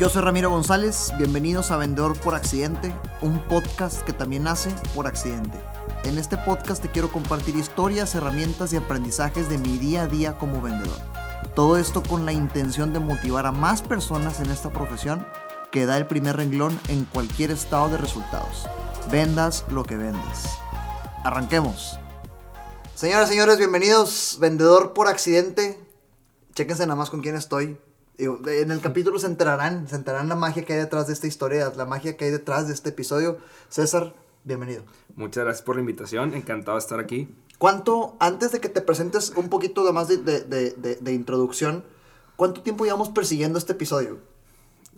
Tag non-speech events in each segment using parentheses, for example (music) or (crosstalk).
Yo soy Ramiro González, bienvenidos a Vendedor por Accidente, un podcast que también nace por accidente. En este podcast te quiero compartir historias, herramientas y aprendizajes de mi día a día como vendedor. Todo esto con la intención de motivar a más personas en esta profesión que da el primer renglón en cualquier estado de resultados. Vendas lo que vendes. Arranquemos. Señoras y señores, bienvenidos. Vendedor por accidente. Chéquense nada más con quién estoy. En el capítulo se enterarán, se enterarán la magia que hay detrás de esta historia, la magia que hay detrás de este episodio. César, bienvenido. Muchas gracias por la invitación, encantado de estar aquí. ¿Cuánto, antes de que te presentes un poquito de más de, de, de, de introducción, cuánto tiempo llevamos persiguiendo este episodio?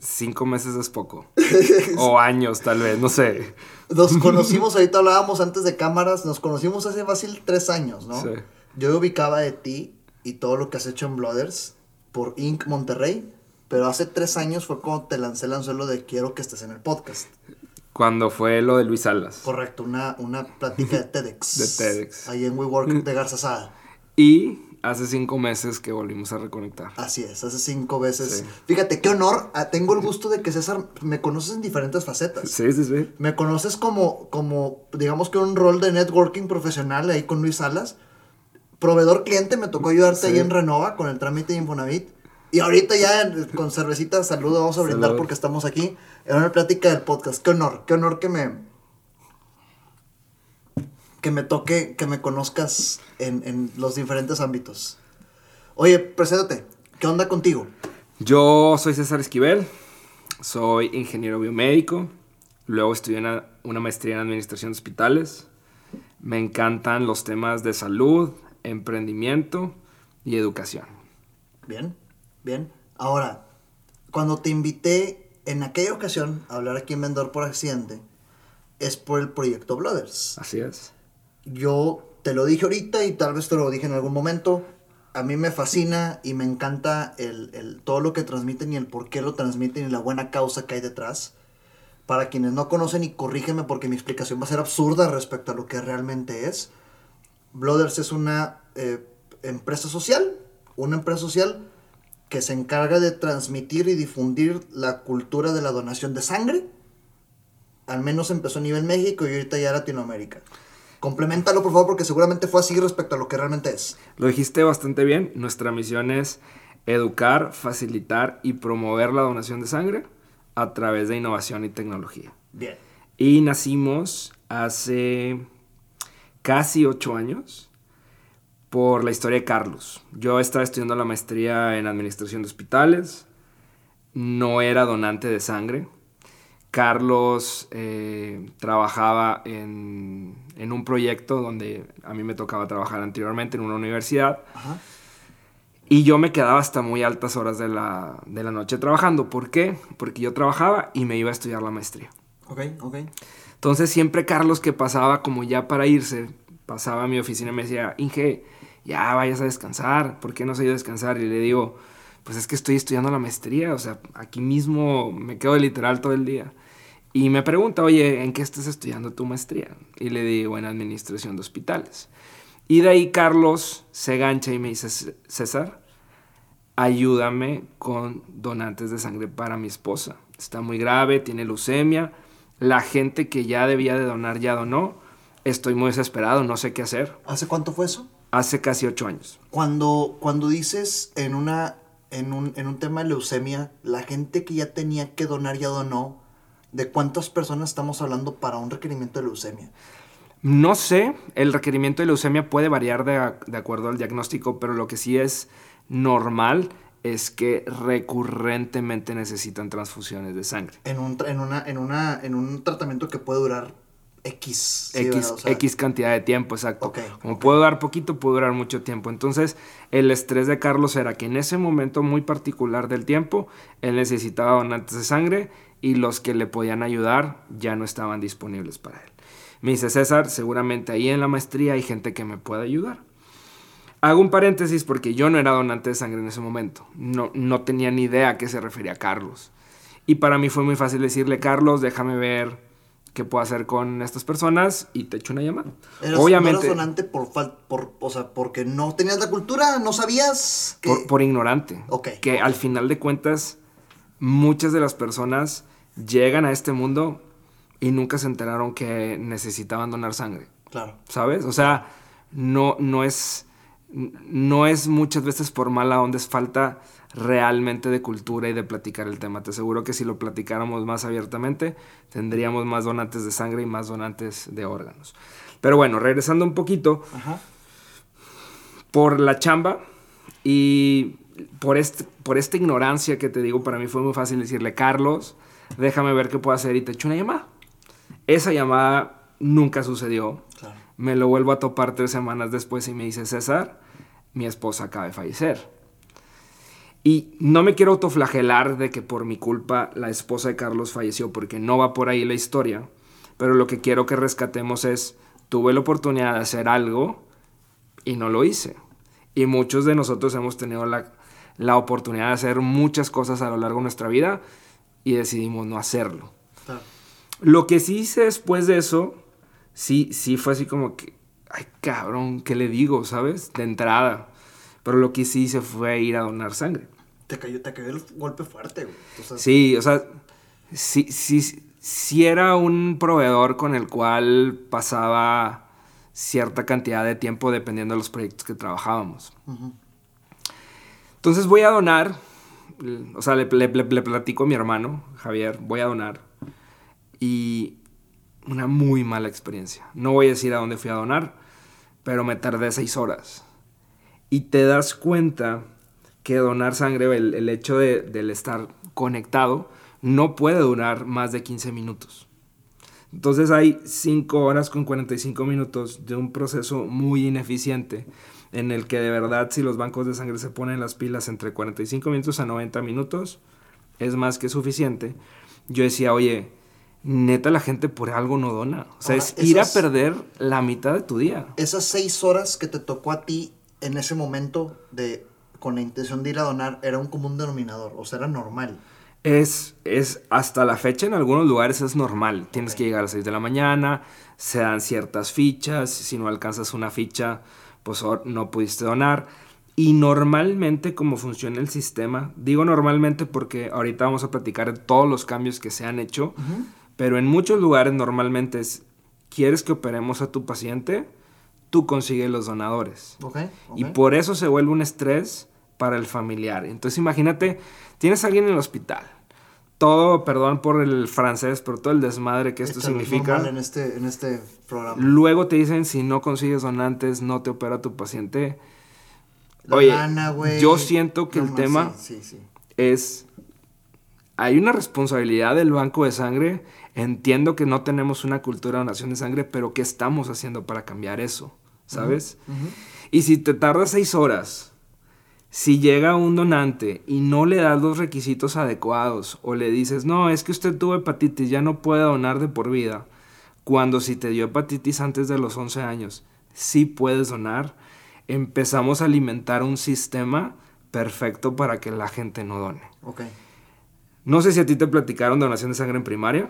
Cinco meses es poco. (laughs) o años, tal vez, no sé. Nos conocimos, ahorita hablábamos antes de cámaras, nos conocimos hace fácil tres años, ¿no? Sí. Yo ubicaba de ti y todo lo que has hecho en Blooders por Inc. Monterrey, pero hace tres años fue cuando te lancé el anzuelo de quiero que estés en el podcast. Cuando fue lo de Luis Salas. Correcto, una, una plática de TEDx. (laughs) de TEDx. Ahí en WeWork de Garza Sada. Y hace cinco meses que volvimos a reconectar. Así es, hace cinco veces. Sí. Fíjate, qué honor. Ah, tengo el gusto de que César me conoces en diferentes facetas. Sí, sí, sí. Me conoces como, como digamos que un rol de networking profesional ahí con Luis Salas proveedor cliente, me tocó ayudarte sí. ahí en Renova con el trámite de Infonavit. Y ahorita ya con cervecita, saludo, vamos a brindar Salud. porque estamos aquí en una plática del podcast. Qué honor, qué honor que me que me toque, que me conozcas en, en los diferentes ámbitos. Oye, preséntate, ¿qué onda contigo? Yo soy César Esquivel, soy ingeniero biomédico, luego estudié una, una maestría en administración de hospitales. Me encantan los temas de salud, emprendimiento y educación. Bien, bien. Ahora, cuando te invité en aquella ocasión a hablar aquí en Vendedor por Accidente, es por el proyecto Blooders. Así es. Yo te lo dije ahorita y tal vez te lo dije en algún momento. A mí me fascina y me encanta el, el, todo lo que transmiten y el por qué lo transmiten y la buena causa que hay detrás. Para quienes no conocen, y corrígeme porque mi explicación va a ser absurda respecto a lo que realmente es Blooders es una eh, empresa social, una empresa social que se encarga de transmitir y difundir la cultura de la donación de sangre. Al menos empezó a nivel México y ahorita ya Latinoamérica. Complementalo, por favor, porque seguramente fue así respecto a lo que realmente es. Lo dijiste bastante bien. Nuestra misión es educar, facilitar y promover la donación de sangre a través de innovación y tecnología. Bien. Y nacimos hace casi ocho años por la historia de Carlos. Yo estaba estudiando la maestría en administración de hospitales, no era donante de sangre. Carlos eh, trabajaba en, en, un proyecto donde a mí me tocaba trabajar anteriormente en una universidad. Ajá. Y yo me quedaba hasta muy altas horas de la, de la noche trabajando. ¿Por qué? Porque yo trabajaba y me iba a estudiar la maestría. Ok, ok. Entonces siempre Carlos que pasaba como ya para irse, pasaba a mi oficina y me decía, Inge, ya vayas a descansar, ¿por qué no se ido a descansar? Y le digo, pues es que estoy estudiando la maestría, o sea, aquí mismo me quedo literal todo el día. Y me pregunta, oye, ¿en qué estás estudiando tu maestría? Y le digo, en administración de hospitales. Y de ahí Carlos se gancha y me dice, César, ayúdame con donantes de sangre para mi esposa. Está muy grave, tiene leucemia. La gente que ya debía de donar ya donó. Estoy muy desesperado, no sé qué hacer. ¿Hace cuánto fue eso? Hace casi ocho años. Cuando, cuando dices en, una, en, un, en un tema de leucemia, la gente que ya tenía que donar ya donó, ¿de cuántas personas estamos hablando para un requerimiento de leucemia? No sé, el requerimiento de leucemia puede variar de, de acuerdo al diagnóstico, pero lo que sí es normal es que recurrentemente necesitan transfusiones de sangre. En un, en una, en una, en un tratamiento que puede durar X. X, o sea, X cantidad de tiempo, exacto. Okay, Como okay. puedo dar poquito, puede durar mucho tiempo. Entonces, el estrés de Carlos era que en ese momento muy particular del tiempo, él necesitaba donantes de sangre y los que le podían ayudar ya no estaban disponibles para él. Me dice César, seguramente ahí en la maestría hay gente que me puede ayudar. Hago un paréntesis porque yo no era donante de sangre en ese momento. No, no tenía ni idea a qué se refería Carlos. Y para mí fue muy fácil decirle, Carlos, déjame ver qué puedo hacer con estas personas y te echo una llamada. ¿Eras, Obviamente. ¿No eras donante por, por, o sea, porque no tenías la cultura? ¿No sabías? Que... Por, por, ignorante. Ok. Que okay. al final de cuentas muchas de las personas llegan a este mundo y nunca se enteraron que necesitaban donar sangre. Claro. ¿Sabes? O sea, no, no es. No es muchas veces por mala onda, es falta realmente de cultura y de platicar el tema. Te aseguro que si lo platicáramos más abiertamente, tendríamos más donantes de sangre y más donantes de órganos. Pero bueno, regresando un poquito, Ajá. por la chamba y por, este, por esta ignorancia que te digo, para mí fue muy fácil decirle, Carlos, déjame ver qué puedo hacer y te echo una llamada. Esa llamada nunca sucedió. Me lo vuelvo a topar tres semanas después y me dice, César, mi esposa acaba de fallecer. Y no me quiero autoflagelar de que por mi culpa la esposa de Carlos falleció, porque no va por ahí la historia. Pero lo que quiero que rescatemos es, tuve la oportunidad de hacer algo y no lo hice. Y muchos de nosotros hemos tenido la, la oportunidad de hacer muchas cosas a lo largo de nuestra vida y decidimos no hacerlo. Lo que sí hice después de eso, sí, sí fue así como que, ay cabrón, ¿qué le digo, sabes? De entrada. Pero lo que sí hice fue ir a donar sangre. Te cayó, te cayó el golpe fuerte, güey. O sea, Sí, o sea, sí, sí, sí era un proveedor con el cual pasaba cierta cantidad de tiempo dependiendo de los proyectos que trabajábamos. Entonces voy a donar, o sea, le, le- le- le platico a mi hermano, Javier, voy a donar. Y una muy mala experiencia. No voy a decir a dónde fui a donar, pero me tardé seis horas. Y te das cuenta que donar sangre, el, el hecho de, del estar conectado, no puede durar más de 15 minutos. Entonces hay 5 horas con 45 minutos de un proceso muy ineficiente en el que de verdad si los bancos de sangre se ponen las pilas entre 45 minutos a 90 minutos, es más que suficiente. Yo decía, oye, neta la gente por algo no dona. O sea, Ahora, es ir a perder la mitad de tu día. Esas seis horas que te tocó a ti en ese momento de con la intención de ir a donar era un común denominador, o sea, era normal. Es, es hasta la fecha en algunos lugares es normal. Tienes que llegar a las 6 de la mañana, se dan ciertas fichas, si no alcanzas una ficha, pues no pudiste donar. Y normalmente como funciona el sistema, digo normalmente porque ahorita vamos a platicar de todos los cambios que se han hecho, pero en muchos lugares normalmente es, ¿quieres que operemos a tu paciente? Tú consigues los donadores. ¿Ok? Y ok. por eso se vuelve un estrés para el familiar. Entonces imagínate, tienes a alguien en el hospital. Todo, perdón por el francés, pero todo el desmadre que esto significa. en este, en este programa. Luego te dicen, si no consigues donantes, no te opera tu paciente. La Oye, lana, yo siento que No, el no, tema Sí, sí, sí. es... Hay una responsabilidad del banco de sangre. Entiendo que no tenemos una cultura de donación de sangre, pero ¿qué estamos haciendo para cambiar eso? ¿Sabes? Y si te tardas seis horas, si llega un donante y no le das los requisitos adecuados o le dices, no, es que usted tuvo hepatitis, ya no puede donar de por vida, cuando si te dio hepatitis antes de los 11 años, sí puedes donar, empezamos a alimentar un sistema perfecto para que la gente no done. Ok. No sé si a ti te platicaron donación de sangre en primaria.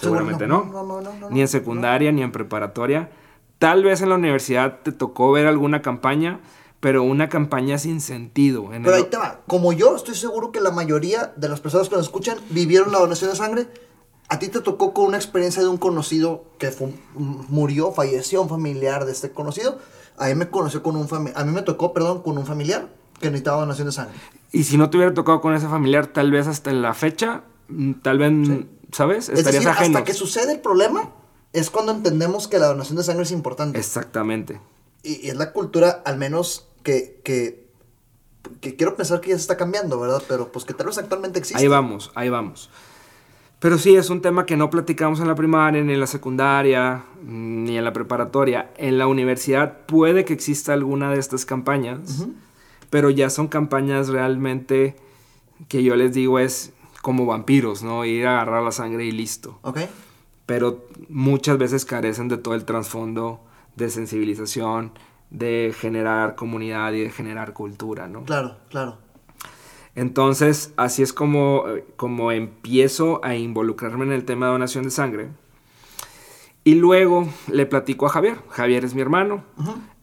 Seguramente no. No, no, no, no, Ni en secundaria, ni en preparatoria. Tal vez en la universidad te tocó ver alguna campaña, pero una campaña sin sentido. En Pero el- ahí te va. Como yo, estoy seguro que la mayoría de las personas que nos escuchan vivieron la donación de sangre. A ti te tocó con una experiencia de un conocido que murió, falleció un familiar de este conocido. A mí me conoció con un fami- a mí me tocó, perdón, con un familiar que necesitaba donación de sangre. Y si no te hubiera tocado con ese familiar, tal vez hasta la fecha, mm, tal vez, ¿sabes? Es Estarías decir, ajeno. hasta que sucede el problema es cuando entendemos que la donación de sangre es importante. Exactamente. Y, y es la cultura, al menos, que, que, que quiero pensar que ya se está cambiando, ¿verdad? Pero pues que tal vez actualmente existe. Ahí vamos, ahí vamos. Pero sí, es un tema que no platicamos en la primaria, ni en la secundaria, ni en la preparatoria. En la universidad puede que exista alguna de estas campañas, pero ya son campañas realmente que yo les digo es como vampiros, ¿no? Ir a agarrar la sangre y listo. ¿Ok? Pero muchas veces carecen de todo el trasfondo de sensibilización, de generar comunidad y de generar cultura, ¿no? Claro, claro. Entonces, así es como, eh, como empiezo a involucrarme en el tema de donación de sangre. Y luego le platico a Javier. Javier es mi hermano.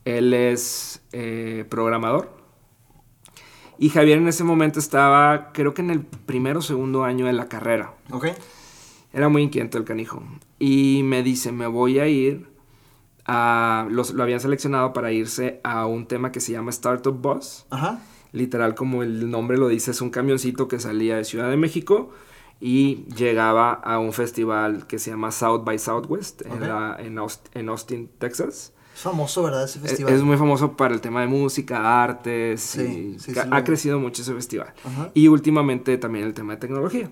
Él es eh, programador. Y Javier en ese momento estaba, creo que en el primero o segundo año de la carrera. Ok. Era muy inquieto el canijo. Y me dice, me voy a ir a... Los, lo habían seleccionado para irse a un tema que se llama Startup Bus. Ajá. Literal, como el nombre lo dice, es un camioncito que salía de Ciudad de México y llegaba a un festival que se llama South by Southwest en, la- en Austin, Texas. Es famoso, ¿verdad? Ese Es, festival. es muy famoso para el tema de música, artes. Sí, y sí, ca- sí, ha lo- crecido mucho ese festival. Ajá. Y últimamente también el tema de tecnología.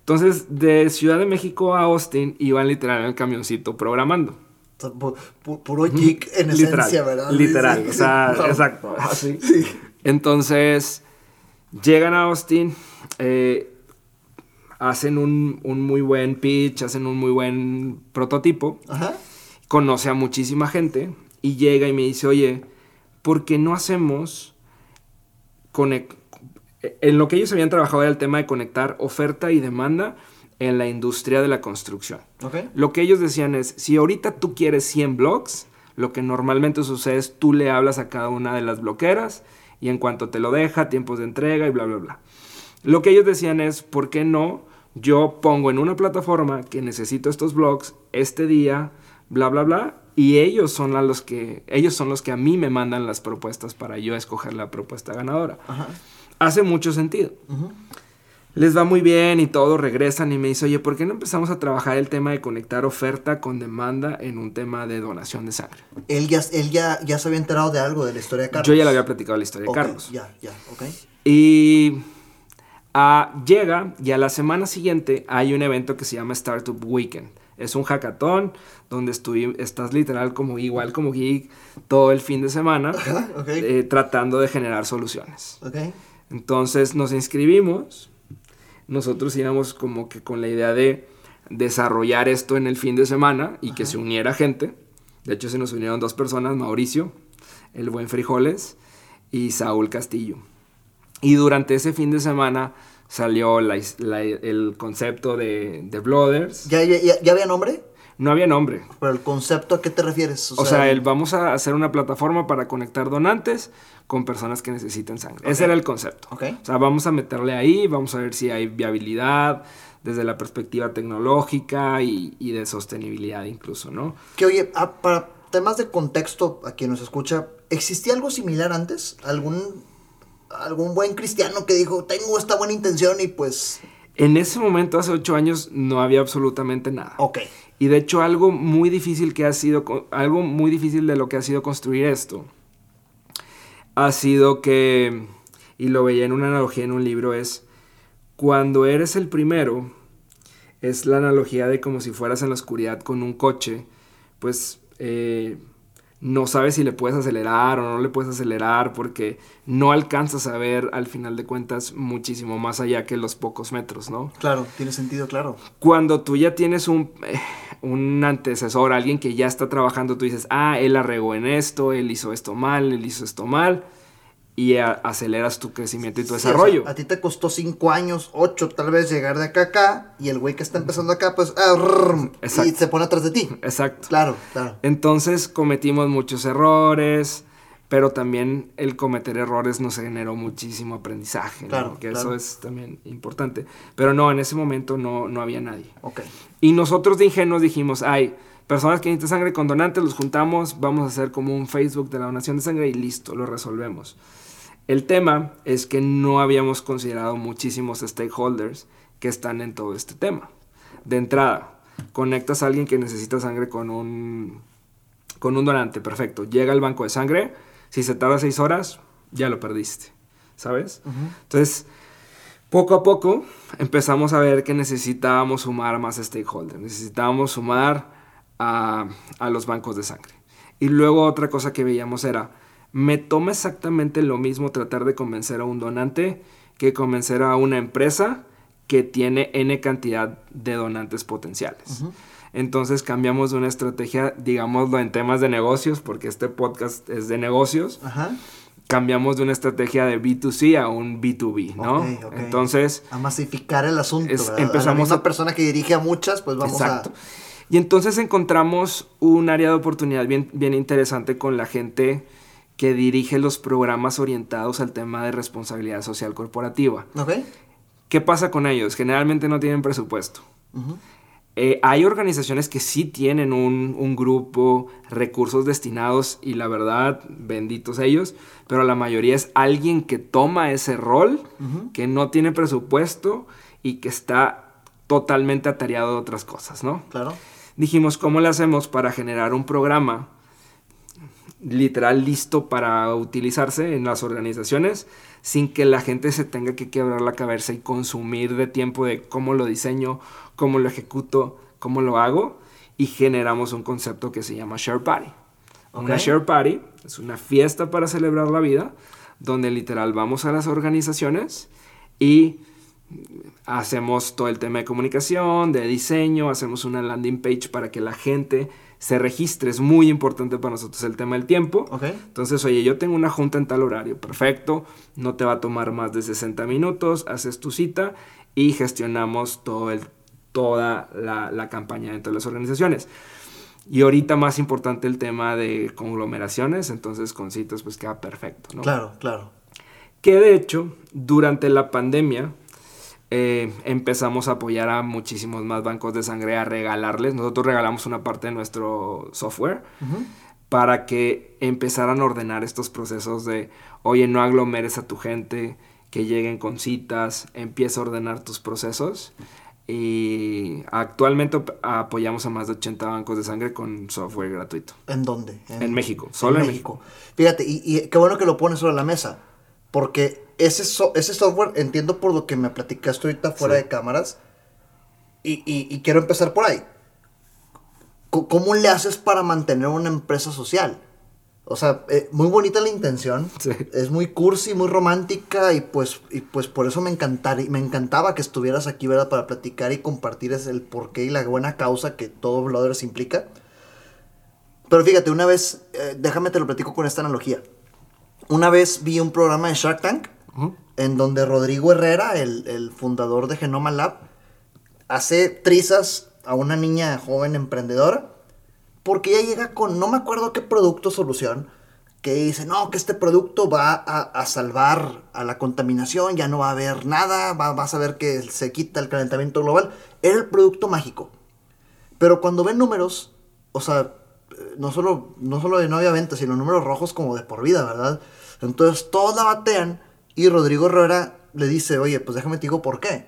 Entonces, de Ciudad de México a Austin iban literal en el camioncito programando. Pu- pu- Puro geek en literal, esencia, ¿verdad? Literal, o sea, (laughs) exacto. así. Entonces, llegan a Austin, eh, hacen un, un muy buen pitch, hacen un muy buen prototipo, Ajá. conoce a muchísima gente y llega y me dice, oye, ¿por qué no hacemos en lo que ellos habían trabajado era el tema de conectar oferta y demanda en la industria de la construcción. Lo que ellos decían es, si ahorita tú quieres 100 blogs, lo que normalmente sucede es tú le hablas a cada una de las bloqueras y en cuanto te lo deja, tiempos de entrega y bla, bla, bla. Lo que ellos decían es, ¿por qué no? Yo pongo en una plataforma que necesito estos blogs este día, bla, bla, bla, y ellos son a los que, ellos son los que a mí me mandan las propuestas para yo escoger la propuesta ganadora. Ajá. Hace mucho sentido Ujú. les va muy bien y todo, regresan y me dice, oye, ¿por qué no empezamos a trabajar el tema de conectar oferta con demanda en un tema de donación de sangre? Él, ya, él ya, ya se había enterado de algo de la historia de Carlos. Yo ya le había platicado la historia de Carlos. Ya, ya, ok. Y ah, llega y a la semana siguiente hay un evento que se llama Startup Weekend. Es un hackathon donde estuvi- estás literal como igual como geek todo el fin de semana eh, tratando de generar soluciones. Entonces nos inscribimos. Nosotros íbamos como que con la idea de desarrollar esto en el fin de semana y que se uniera gente. De hecho, se nos unieron dos personas, Mauricio, el buen Frijoles, y Saúl Castillo. Y durante ese fin de semana salió la la- el concepto de, de Blooders. ¿Ya, ya, ya, había nombre? No había nombre. Pero el concepto, ¿a qué te refieres? O sea, el, vamos a hacer una plataforma para conectar donantes con personas que necesiten sangre. Ese Ok. era el concepto. Ok. O sea, vamos a meterle ahí, vamos a ver si hay viabilidad desde la perspectiva tecnológica y, y de sostenibilidad incluso, ¿no? Que oye, ah, para temas de contexto, a quien nos escucha, ¿existía algo similar antes? ¿Algún, algún buen cristiano que dijo, tengo esta buena intención y pues... En ese momento, hace ocho años, no había absolutamente nada. Ok. Y de hecho, algo muy difícil que ha sido, algo muy difícil de lo que ha sido construir esto, ha sido que, y lo veía en una analogía en un libro, es cuando eres el primero, es la analogía de como si fueras en la oscuridad con un coche, pues eh, no sabes si le puedes acelerar o no le puedes acelerar porque no alcanzas a ver al final de cuentas muchísimo más allá que los pocos metros, ¿no? Claro, tiene sentido, claro. Cuando tú ya tienes un, eh, un antecesor, alguien que ya está trabajando, tú dices, ah, él arregó en esto, él hizo esto mal, él hizo esto mal, y aceleras tu crecimiento y tu Sí, o sea, desarrollo. a ti te costó cinco años, ocho tal vez llegar de acá a acá, y el güey que está empezando acá, pues, ah, y se pone atrás de ti. Exacto. Claro, claro. Entonces cometimos muchos errores, pero también el cometer errores nos generó muchísimo aprendizaje, ¿no? Claro, que claro. eso es también importante. Pero no, en ese momento no, no había nadie. Ok. Y nosotros de ingenuos dijimos, hay personas que necesitan sangre con donantes, los juntamos, vamos a hacer como un Facebook de la donación de sangre y listo, lo resolvemos. El tema es que no habíamos considerado muchísimos stakeholders que están en todo este tema. De entrada, conectas a alguien que necesita sangre con un, con un donante, perfecto. Llega al banco de sangre, si se tarda seis horas, ya lo perdiste, ¿sabes? Entonces, poco a poco empezamos a ver que necesitábamos sumar más stakeholders, necesitábamos sumar a, a los bancos de sangre. Y luego otra cosa que veíamos era, me toma exactamente lo mismo tratar de convencer a un donante que convencer a una empresa que tiene N cantidad de donantes potenciales. Entonces cambiamos de una estrategia, digámoslo en temas de negocios, porque este podcast es de negocios, Ajá. cambiamos de una estrategia de B2C a un B2B, ¿no? Entonces, A masificar el asunto, Es- empezamos a- persona que dirige a muchas, pues vamos exacto. a... Y entonces encontramos un área de oportunidad bien, bien interesante con la gente que dirige los programas orientados al tema de responsabilidad social corporativa. ¿Qué pasa con ellos? Generalmente no tienen presupuesto. Eh, hay organizaciones que sí tienen un, un, grupo, recursos destinados y la verdad, benditos ellos, pero la mayoría es alguien que toma ese rol, que no tiene presupuesto y que está totalmente atareado de otras cosas, ¿no? Claro. Dijimos, ¿cómo le hacemos para generar un programa literal listo para utilizarse en las organizaciones sin que la gente se tenga que quebrar la cabeza y consumir de tiempo de cómo lo diseño, cómo lo ejecuto, cómo lo hago y generamos un concepto que se llama Share Party. Una Share Party es una fiesta para celebrar la vida donde literal vamos a las organizaciones y hacemos todo el tema de comunicación, de diseño, hacemos una landing page para que la gente se registre. Es muy importante para nosotros el tema del tiempo. Entonces, oye, yo tengo una junta en tal horario, perfecto, no te va a tomar más de 60 minutos, haces tu cita y gestionamos todo el, toda la, la campaña dentro de las organizaciones. Y ahorita más importante el tema de conglomeraciones, entonces con citas pues queda perfecto, ¿no? Claro, claro. Que de hecho, durante la pandemia, eh, empezamos a apoyar a muchísimos más bancos de sangre a regalarles. Nosotros regalamos una parte de nuestro software para que empezaran a ordenar estos procesos de, oye, no aglomeres a tu gente, que lleguen con citas, empieza a ordenar tus procesos. Y actualmente apoyamos a más de 80 bancos de sangre con software gratuito. ¿En dónde? En, México, solo en, México. Fíjate, y, y, qué bueno que lo pones sobre la mesa, porque ese, ese software, entiendo por lo que me platicaste ahorita fuera de cámaras, y, quiero empezar por ahí. ¿Cómo le haces para mantener una empresa social? O sea, eh, muy bonita la intención. Es muy cursi, muy romántica y pues, y pues por eso me, me encantaba que estuvieras aquí, ¿verdad? Para platicar y compartir el porqué y la buena causa que todo Blooders implica. Pero fíjate, una vez, eh, déjame te lo platico con esta analogía. Una vez vi un programa de Shark Tank en donde Rodrigo Herrera, el, fundador de Genoma Lab, hace trizas a una niña joven emprendedora porque ella llega con, no me acuerdo qué producto o solución, que dice, no, que este producto va a, salvar a la contaminación, ya no va a haber nada, va, vas a ver que se quita el calentamiento global. Era el producto mágico. Pero cuando ven números, o sea, no solo, no solo de no había ventas, sino números rojos como de por vida, ¿verdad? Entonces todos la batean y Rodrigo Herrera le dice, oye, pues déjame te digo por qué.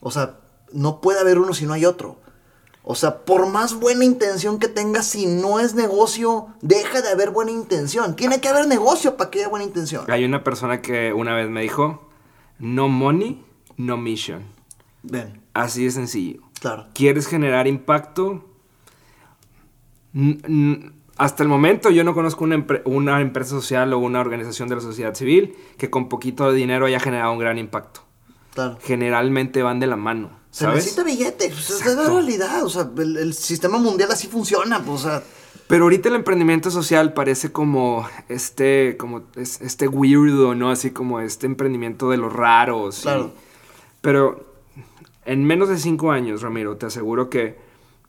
O sea, no puede haber uno si no hay otro. O sea, por más buena intención que tengas, si no es negocio, deja de haber buena intención. Tiene que haber negocio para que haya buena intención. Hay una persona que una vez me dijo, no money, no mission. Ven. Así de sencillo. Claro. ¿Quieres generar impacto? Hasta el momento yo no conozco una, una, empresa social o una organización de la sociedad civil que con poquito de dinero haya generado un gran impacto. Claro. Generalmente van de la mano. Se necesita billete, pues es la realidad. O sea, el, sistema mundial así funciona, pues, o sea. Pero ahorita el emprendimiento social parece como este, como este weirdo, ¿no? Así como este emprendimiento de los raros. Claro. pero en menos de cinco años, Ramiro, te aseguro que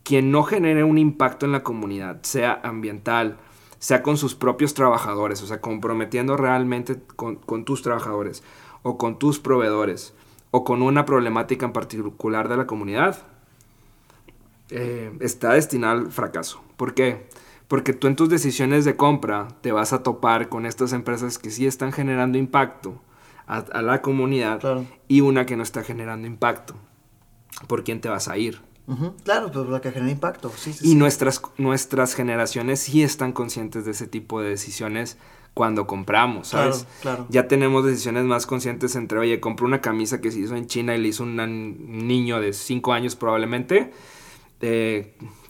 quien no genere un impacto en la comunidad, sea ambiental, sea con sus propios trabajadores, o sea, comprometiendo realmente con, tus trabajadores o con tus proveedores o con una problemática en particular de la comunidad, eh, está destinado al fracaso. ¿Por qué? Porque tú en tus decisiones de compra te vas a topar con estas empresas que sí están generando impacto a, la comunidad y una que no está generando impacto. ¿Por quién te vas a ir? Claro, pues la que genera impacto. y Nuestras, nuestras generaciones sí están conscientes de ese tipo de decisiones cuando compramos, ¿sabes? Claro, Ya tenemos decisiones más conscientes entre, oye, compro una camisa que se hizo en China y le hizo un niño de 5 años probablemente,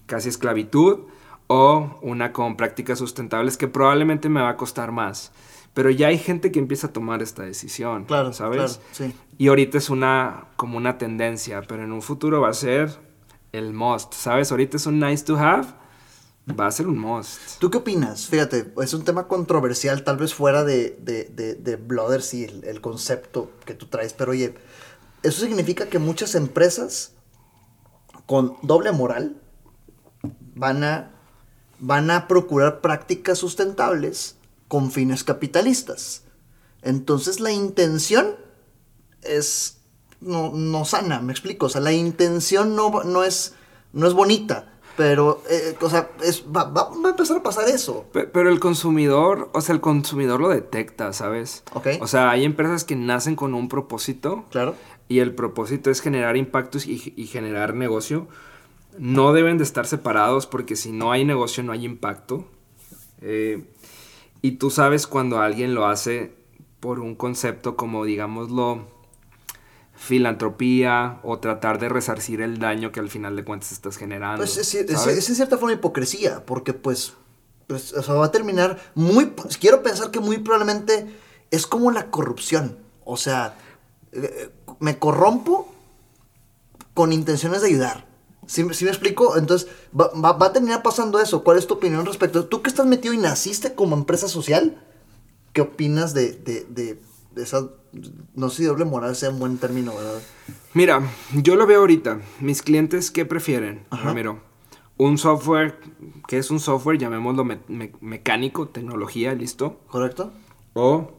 casi esclavitud, o una con prácticas sustentables que probablemente me va a costar más. Pero ya hay gente que empieza a tomar esta decisión, claro, ¿sabes? sí. Y ahorita es una como una tendencia, pero en un futuro va a ser el must, ¿sabes? Ahorita es un nice to have, va a ser un must. ¿Tú qué opinas? Fíjate, es un tema controversial, tal vez fuera de, de, de, de Blooders y el, concepto que tú traes, pero oye, eso significa que muchas empresas con doble moral van a, van a procurar prácticas sustentables con fines capitalistas. Entonces la intención es no, no sana, me explico. O sea, la intención no, no, es, no es bonita. Pero, eh, o sea, es, va, va, a empezar a pasar eso. Pero el consumidor, o sea, el consumidor lo detecta, ¿sabes? Ok. O sea, hay empresas que nacen con un propósito. Claro. Y el propósito es generar impactos y, y generar negocio. No deben de estar separados porque si no hay negocio no hay impacto. Eh, y tú sabes cuando alguien lo hace por un concepto como, digámoslo, filantropía o tratar de resarcir el daño que al final de cuentas estás generando. Pues es, es, es, en cierta forma hipocresía, porque pues, pues o sea, va a terminar muy, pues, quiero pensar que muy probablemente es como la corrupción, o sea, eh, me corrompo con intenciones de ayudar. ¿Sí, ¿Sí, me explico? Entonces, va, va, va, a terminar pasando eso. ¿Cuál es tu opinión respecto? ¿Tú que estás metido y naciste como empresa social? ¿Qué opinas de, de, de, de esa no sé si doble moral sea un buen término, ¿verdad? Mira, yo lo veo ahorita. Mis clientes, ¿qué prefieren? Ajá. Ramiro, un software, que es un software, llamémoslo me me mecánico, tecnología, listo. ¿Correcto? O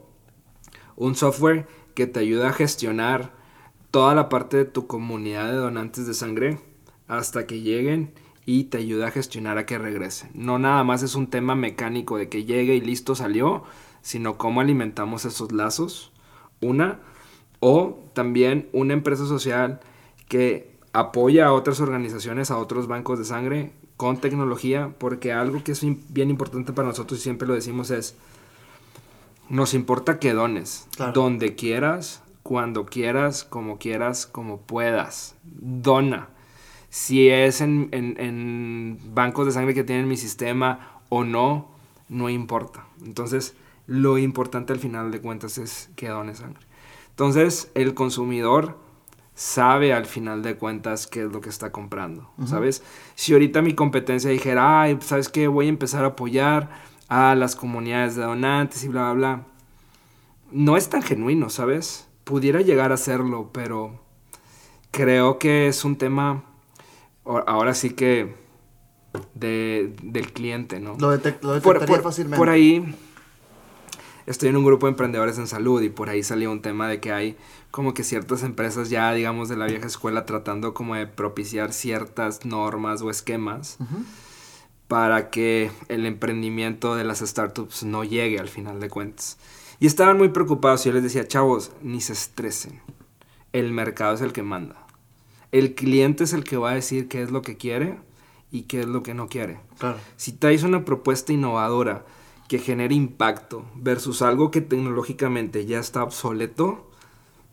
un software que te ayuda a gestionar toda la parte de tu comunidad de donantes de sangre hasta que lleguen y te ayuda a gestionar a que regresen. No nada más es un tema mecánico de que llegue y listo salió, sino cómo alimentamos esos lazos una, o también una empresa social que apoya a otras organizaciones, a otros bancos de sangre con tecnología, porque algo que es bien importante para nosotros y siempre lo decimos es, nos importa que dones, claro. donde quieras, cuando quieras, como quieras, como puedas, dona. Si es en, en, en bancos de sangre que tienen mi sistema o no, no importa. Entonces, lo importante al final de cuentas es que done sangre. Entonces, el consumidor sabe al final de cuentas qué es lo que está comprando, uh -huh. ¿sabes? Si ahorita mi competencia dijera, ay, ¿sabes qué? Voy a empezar a apoyar a las comunidades de donantes y bla, bla, bla. No es tan genuino, ¿sabes? Pudiera llegar a serlo, pero creo que es un tema, ahora sí que, de, del cliente, ¿no? Lo, detect lo detectaría por, por, fácilmente. Por ahí estoy en un grupo de emprendedores en salud y por ahí salió un tema de que hay como que ciertas empresas ya, digamos, de la vieja escuela tratando como de propiciar ciertas normas o esquemas uh -huh. para que el emprendimiento de las startups no llegue al final de cuentas. Y estaban muy preocupados y yo les decía, chavos, ni se estresen. El mercado es el que manda. El cliente es el que va a decir qué es lo que quiere y qué es lo que no quiere. Claro. Si traes una propuesta innovadora, que genere impacto versus algo que tecnológicamente ya está obsoleto,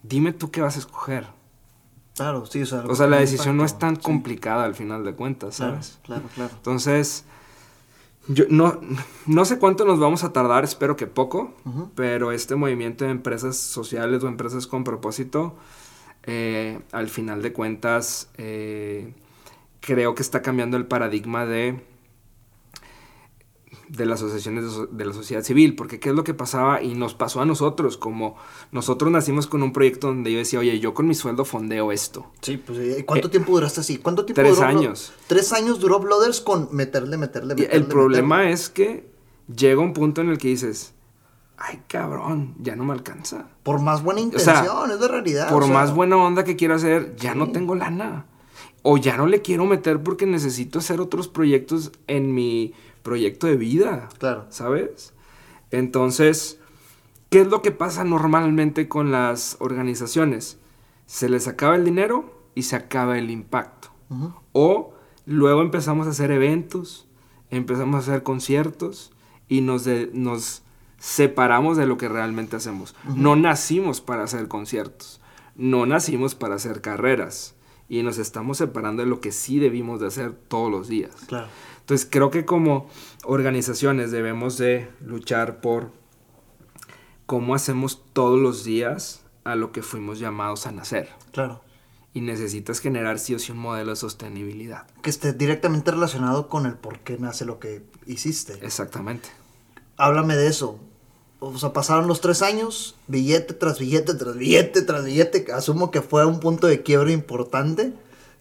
dime tú qué vas a escoger. Claro, sí, o sea, o sea la decisión impacto. no es tan sí. complicada al final de cuentas, ¿sabes? Claro, claro, claro. Entonces, yo no, no sé cuánto nos vamos a tardar, espero que poco, uh -huh. pero este movimiento de empresas sociales o empresas con propósito, eh, al final de cuentas, eh, creo que está cambiando el paradigma de de las asociaciones de, so de, la sociedad civil, porque qué es lo que pasaba y nos pasó a nosotros, como nosotros nacimos con un proyecto donde yo decía, oye, yo con mi sueldo fondeo esto. Sí, pues ¿y cuánto eh, tiempo duraste así? ¿Cuánto tiempo Tres duró años. Tres años duró Blooders con meterle, meterle, meterle. El problema meterle. es que llega un punto en el que dices, ay cabrón, ya no me alcanza. Por más buena intención, o sea, es de realidad. Por o sea, más buena onda que quiero hacer, ya sí. no tengo lana. O ya no le quiero meter porque necesito hacer otros proyectos en mi proyecto de vida. Claro. ¿Sabes? Entonces, ¿qué es lo que pasa normalmente con las organizaciones? Se les acaba el dinero y se acaba el impacto. Uh -huh. O luego empezamos a hacer eventos, empezamos a hacer conciertos y nos, de, nos separamos de lo que realmente hacemos. Uh -huh. No nacimos para hacer conciertos, no nacimos para hacer carreras y nos estamos separando de lo que sí debimos de hacer todos los días. Claro. Entonces creo que como organizaciones debemos de luchar por cómo hacemos todos los días a lo que fuimos llamados a nacer. Claro. Y necesitas generar sí o sí un modelo de sostenibilidad. Que esté directamente relacionado con el por qué nace lo que hiciste. Exactamente. Háblame de eso. O sea, pasaron los tres años, billete tras billete, tras billete, tras billete. Asumo que fue un punto de quiebre importante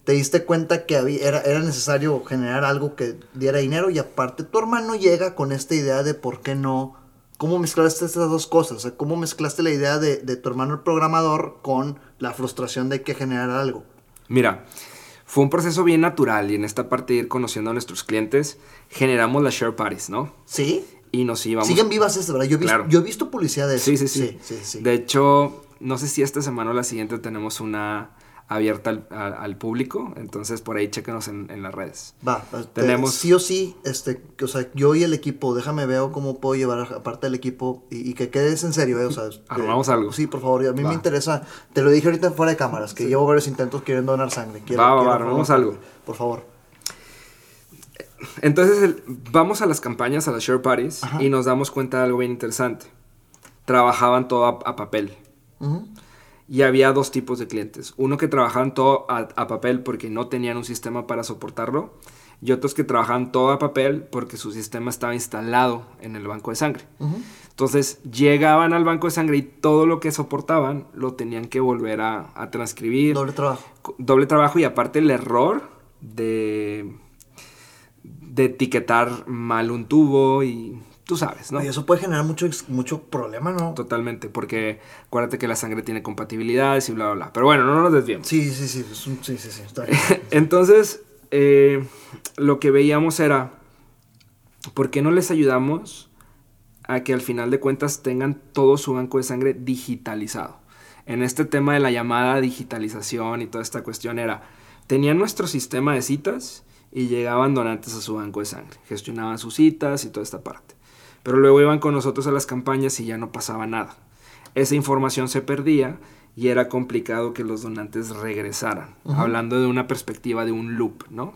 te diste cuenta que había, era, era necesario generar algo que diera dinero y aparte tu hermano llega con esta idea de por qué no ¿Cómo mezclaste estas dos cosas? O sea, ¿cómo mezclaste la idea de, de tu hermano el programador con la frustración de que generar algo? Mira, fue un proceso bien natural y en esta parte de ir conociendo a nuestros clientes, generamos las share parties, ¿no? ¿Sí? Y nos íbamos. Siguen vivas esas, ¿verdad? Yo he, visto, Claro. yo he visto publicidad de eso. Sí, sí, sí. sí, sí, sí. De hecho, no sé si esta semana o la siguiente tenemos una abierta al, a- al público, entonces por ahí chéquenos en, en las redes. Va, este, Tenemos- sí o sí, este, o sea, yo y el equipo, déjame veo cómo puedo llevar aparte del equipo y, y que quedes en serio, eh, o sea, que- Armamos algo. Sí, por favor, a mí Va. me interesa, te lo dije ahorita fuera de cámaras, que llevo varios intentos queriendo donar sangre. Quiero, Va, va, quiero va, armamos formar algo. Por favor. Entonces el- vamos a las campañas, a las share parties, Ajá. y nos damos cuenta de algo bien interesante. Trabajaban todo a, a papel. Ujú. Y había dos tipos de clientes. Uno que trabajaban todo a, a papel porque no tenían un sistema para soportarlo. Y otros que trabajaban todo a papel porque su sistema estaba instalado en el banco de sangre. Entonces llegaban al banco de sangre y todo lo que soportaban lo tenían que volver a, a transcribir. Doble trabajo. Doble trabajo y aparte el error de, de etiquetar mal un tubo y tú sabes, ¿no? Y eso puede generar mucho, mucho problema, ¿no? Totalmente, porque acuérdate que la sangre tiene compatibilidades y bla, bla, bla. Pero bueno, no nos desviemos. Sí, sí, sí, un- sí, sí, sí, está bien. (laughs) Entonces, eh, lo que veíamos era, ¿por qué no les ayudamos a que al final de cuentas tengan todo su banco de sangre digitalizado? En este tema de la llamada digitalización y toda esta cuestión era, tenían nuestro sistema de citas y llegaban donantes a su banco de sangre, gestionaban sus citas y toda esta parte. Pero luego iban con nosotros a las campañas y ya no pasaba nada. Esa información se perdía y era complicado que los donantes regresaran, hablando de una perspectiva de un loop, ¿no?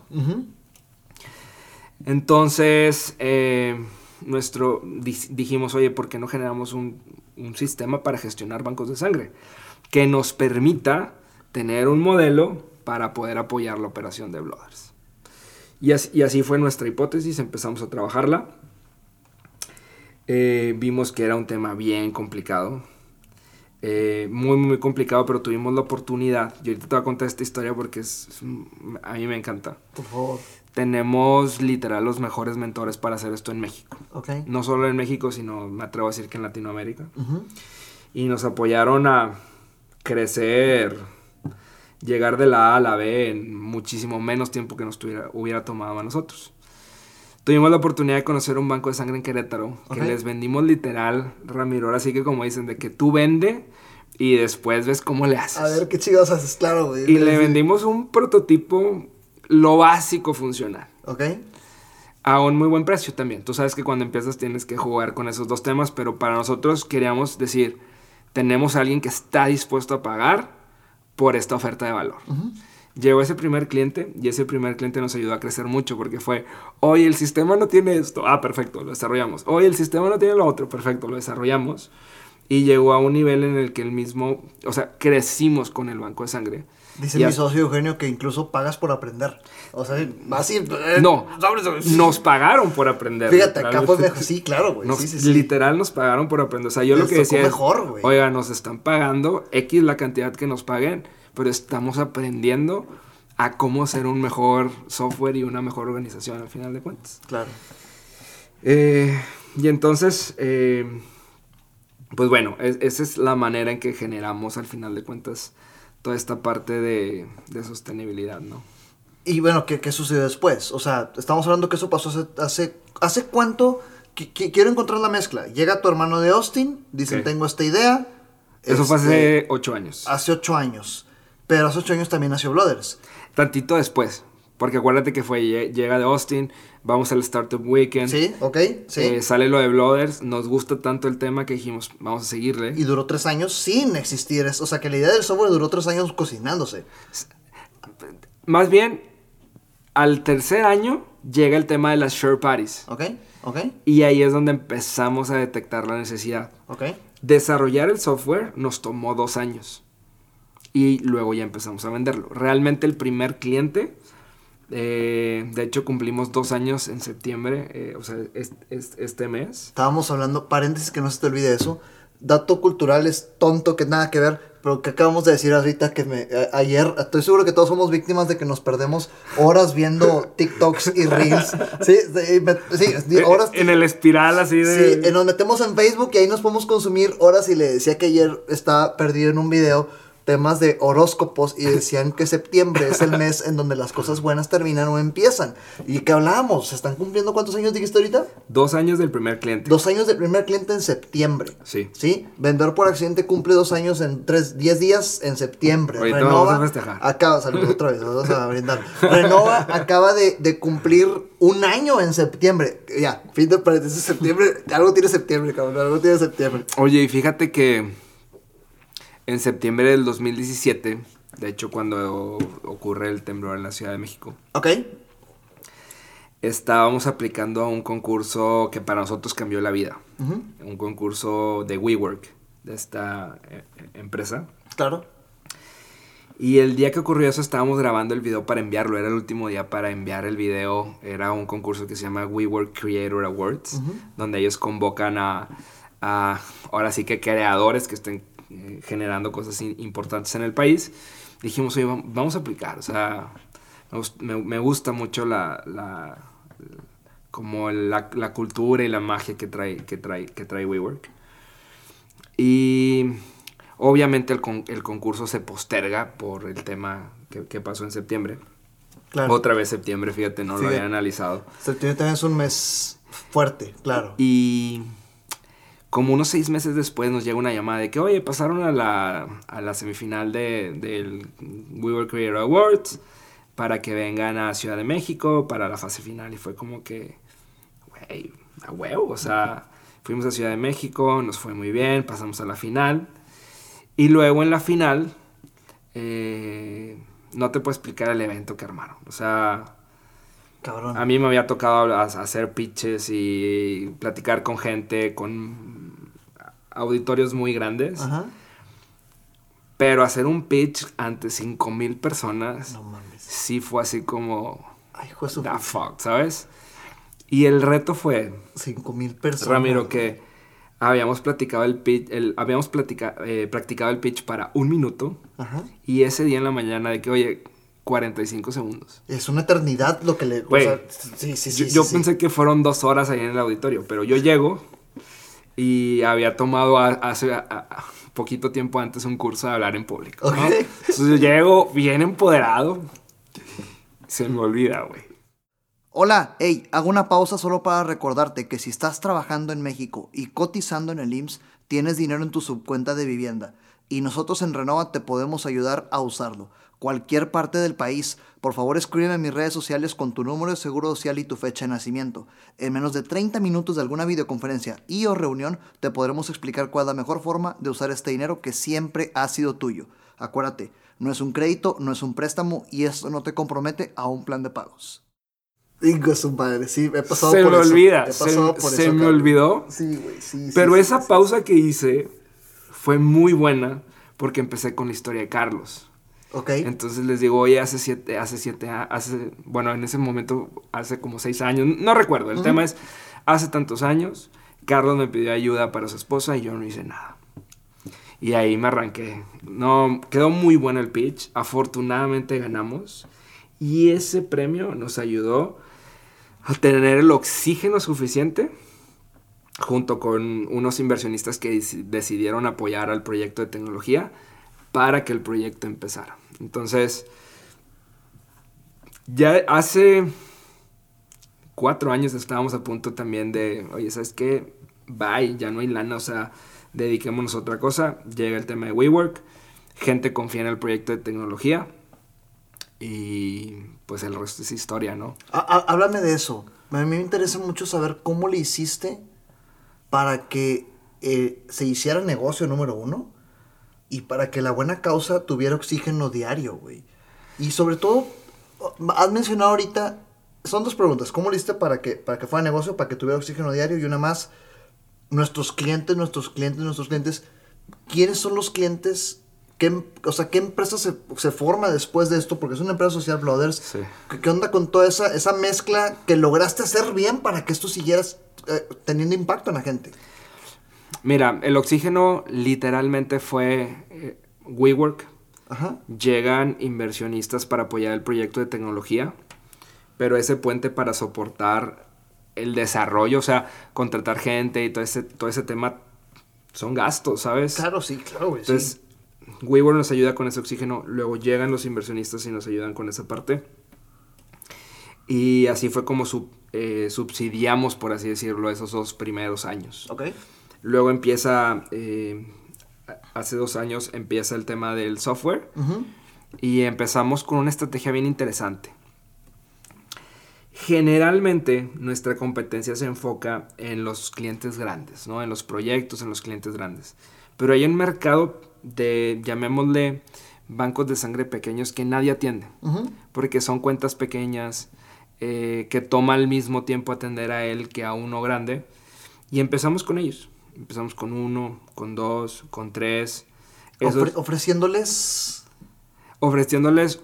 Entonces, eh, nuestro, di- dijimos, oye, ¿por qué no generamos un, un sistema para gestionar bancos de sangre? Que nos permita tener un modelo para poder apoyar la operación de Blooders. Y así fue nuestra hipótesis, empezamos a trabajarla. Eh, vimos que era un tema bien complicado. eh, muy, muy complicado, pero tuvimos la oportunidad. Yo ahorita te voy a contar esta historia porque es, es un- a mí me encanta Por favor. tenemos literal los mejores mentores para hacer esto en México. No solo en México, sino me atrevo a decir que en Latinoamérica. Y nos apoyaron a crecer, llegar de la A a la B en muchísimo menos tiempo que nos tuviera, hubiera tomado a nosotros. Tuvimos la oportunidad de conocer un banco de sangre en Querétaro, que les vendimos literal, Ramiro, ahora sí que como dicen, de que tú vende y después ves cómo le haces. A ver qué chingados haces, claro, güey. y le vendimos un prototipo, lo básico funcional. Ok. a un muy buen precio también. Tú sabes que cuando empiezas tienes que jugar con esos dos temas, pero para nosotros queríamos decir, tenemos a alguien que está dispuesto a pagar por esta oferta de valor. Llegó ese primer cliente y ese primer cliente nos ayudó a crecer mucho porque fue, oye, el sistema no tiene esto, ah, perfecto, lo desarrollamos. Oye, el sistema no tiene lo otro, perfecto, lo desarrollamos. Y llegó a un nivel en el que el mismo, o sea, crecimos con el banco de sangre. Dice Y mi socio Eugenio que incluso pagas por aprender. O sea, así. eh, No, nos pagaron por aprender. Fíjate, acá fue mejor. Sí, claro, güey. Nos- sí, sí, sí. Literal nos pagaron por aprender. O sea, yo lo Les que tocó decía mejor, es, oiga, nos están pagando X la cantidad que nos paguen, pero estamos aprendiendo a cómo ser un mejor software y una mejor organización al final de cuentas. Claro. Eh, y entonces, eh, pues bueno, es- esa es la manera en que generamos al final de cuentas toda esta parte de, de sostenibilidad, ¿no? Y bueno, ¿qué, qué sucedió después? O sea, estamos hablando que eso pasó hace. ¿Hace, hace cuánto? Qui- quiero encontrar la mezcla. Llega tu hermano de Austin, dicen, Ok. tengo esta idea. Eso fue Este, hace ocho años. Hace ocho años. Pero hace ocho años también nació Brothers. Tantito después. Porque acuérdate que fue, lle- llega de Austin, vamos al Startup Weekend. ¿Sí? ¿Ok? Sí. eh, sale lo de Blooders, nos gusta tanto el tema que dijimos, vamos a seguirle. y duró tres años sin existir. O sea, que la idea del software duró tres años cocinándose. Más bien, al tercer año llega el tema de las share parties. ¿Ok? ¿Ok? Y ahí es donde empezamos a detectar la necesidad. ¿Ok? Desarrollar el software nos tomó dos años. Y luego ya empezamos a venderlo. Realmente el primer cliente, eh, de hecho cumplimos dos años en septiembre, eh, o sea, es- es- este mes. Estábamos hablando, paréntesis que no se te olvide eso. dato cultural es tonto, que nada que ver, pero que acabamos de decir ahorita que me, ayer, estoy seguro que todos somos víctimas de que nos perdemos horas viendo (laughs) TikToks y Reels. Sí, sí, horas. En el espiral así de... Sí, nos metemos en Facebook y ahí nos podemos consumir horas y le decía que ayer estaba perdido en un video temas de horóscopos y (laughs) decían que septiembre es el mes en donde las cosas buenas terminan o empiezan. ¿Y qué hablábamos? ¿Se están cumpliendo cuántos años dijiste ahorita? Dos años del primer cliente. Dos años del primer cliente en septiembre. Sí. ¿Sí? Vendedor por accidente cumple dos años en tres, diez días en septiembre. Ahorita Renova, vamos a festejar. Acaba, saludos otra vez, vamos a brindar. (laughs) Renova acaba de, de cumplir un año en septiembre. Ya, fin de paréntesis, septiembre. Algo tiene septiembre, cabrón. Algo tiene septiembre. Oye, y fíjate que en septiembre del 2017, de hecho cuando ocurre el temblor en la Ciudad de México. Ok. Estábamos aplicando a un concurso que para nosotros cambió la vida. Un concurso de WeWork, de esta eh, empresa. Claro. Y el día que ocurrió eso estábamos grabando el video para enviarlo. Era el último día para enviar el video. Era un concurso que se llama WeWork Creator Awards, donde ellos convocan a, a, ahora sí que creadores que estén eh, generando cosas importantes en el país, dijimos, oye, vamos a aplicar, o sea, me, gusta mucho la, la como la, la, cultura y la magia que trae, que trae, que trae WeWork. Y obviamente el, el concurso se posterga por el tema que, que pasó en septiembre. Otra vez septiembre, fíjate, no lo había analizado. Septiembre también es un mes fuerte, claro. Y como unos seis meses después nos llega una llamada de que, oye, pasaron a la, a la semifinal de, del We Were Creator Awards para que vengan a Ciudad de México para la fase final. Y fue como que, güey, a huevo. O sea, fuimos a Ciudad de México, nos fue muy bien, pasamos a la final. Y luego en la final, eh, no te puedo explicar el evento que armaron. O sea, Cabrón. A mí me había tocado hacer pitches y platicar con gente, con auditorios muy grandes. Ajá. Pero hacer un pitch ante 5000 personas. No mames. Sí fue así como. Ay, juez The fuck, ¿sabes? Y el reto fue. 5000 personas. Ramiro, que habíamos platicado el pitch, el, habíamos eh, practicado el pitch para un minuto. Ajá. Y ese día en la mañana de que, oye, 45 segundos. Es una eternidad lo que le... sí, sí, sí, yo, pensé que fueron dos horas ahí en el auditorio, pero yo llego y había tomado hace poquito tiempo antes un curso de hablar en público. Entonces yo llego bien empoderado. Se me olvida, güey. Hola, hey, hago una pausa solo para recordarte que si estás trabajando en México y cotizando en el IMSS, tienes dinero en tu subcuenta de vivienda y nosotros en Renova te podemos ayudar a usarlo cualquier parte del país, por favor escríbeme en mis redes sociales con tu número de seguro social y tu fecha de nacimiento. En menos de 30 minutos de alguna videoconferencia y o reunión te podremos explicar cuál es la mejor forma de usar este dinero que siempre ha sido tuyo. Acuérdate, no es un crédito, no es un préstamo y esto no te compromete a un plan de pagos. Digo, su padre, sí, he pasado se por me Olvida. se, me olvidó. Sí, güey, sí. Pero esa pausa que hice fue muy buena porque empecé con la historia de Carlos. Entonces les digo, oye, hace siete, hace siete, hace, bueno, en ese momento, hace como seis años, no recuerdo, el tema es, hace tantos años, Carlos me pidió ayuda para su esposa y yo no hice nada. Y ahí me arranqué. No, quedó muy bueno el pitch, afortunadamente ganamos y ese premio nos ayudó a tener el oxígeno suficiente junto con unos inversionistas que decidieron apoyar al proyecto de tecnología para que el proyecto empezara. Entonces, ya hace cuatro años estábamos a punto también de, oye, ¿sabes qué? Bye, ya no hay lana, o sea, dediquémonos a otra cosa. Llega el tema de WeWork, gente confía en el proyecto de tecnología y pues el resto es historia, ¿no? Háblame de eso. A mí me interesa mucho saber cómo le hiciste para que eh, se hiciera negocio número uno y para que la buena causa tuviera oxígeno diario, güey. Y sobre todo, has mencionado ahorita, son dos preguntas. ¿Cómo le hiciste para que, para que fuera negocio, para que tuviera oxígeno diario? Y una más, nuestros clientes, nuestros clientes, nuestros clientes, ¿quiénes son los clientes? ¿Qué, o sea, ¿qué empresa se, se, forma después de esto? Porque es una empresa social, Brothers. ¿Qué, onda con toda esa, esa mezcla que lograste hacer bien para que esto siguiera eh, teniendo impacto en la gente? Mira, el oxígeno literalmente fue eh, WeWork. Ajá. Llegan inversionistas para apoyar el proyecto de tecnología, pero ese puente para soportar el desarrollo, o sea, contratar gente y todo ese, todo ese tema son gastos, ¿sabes? Claro, sí, claro, güey. sí. Entonces, WeWork nos ayuda con ese oxígeno, luego llegan los inversionistas y nos ayudan con esa parte. Y así fue como sub- eh, subsidiamos, por así decirlo, esos dos primeros años. Ok. Luego empieza, eh, hace dos años empieza el tema del software y empezamos con una estrategia bien interesante. Generalmente nuestra competencia se enfoca en los clientes grandes, ¿no? En los proyectos, en los clientes grandes. Pero hay un mercado de, llamémosle, bancos de sangre pequeños que nadie atiende. Porque son cuentas pequeñas, eh, que toma al mismo tiempo atender a él que a uno grande. Y empezamos con ellos. Empezamos con uno, con dos, con tres. Esos- Ofre- ofreciéndoles. ofreciéndoles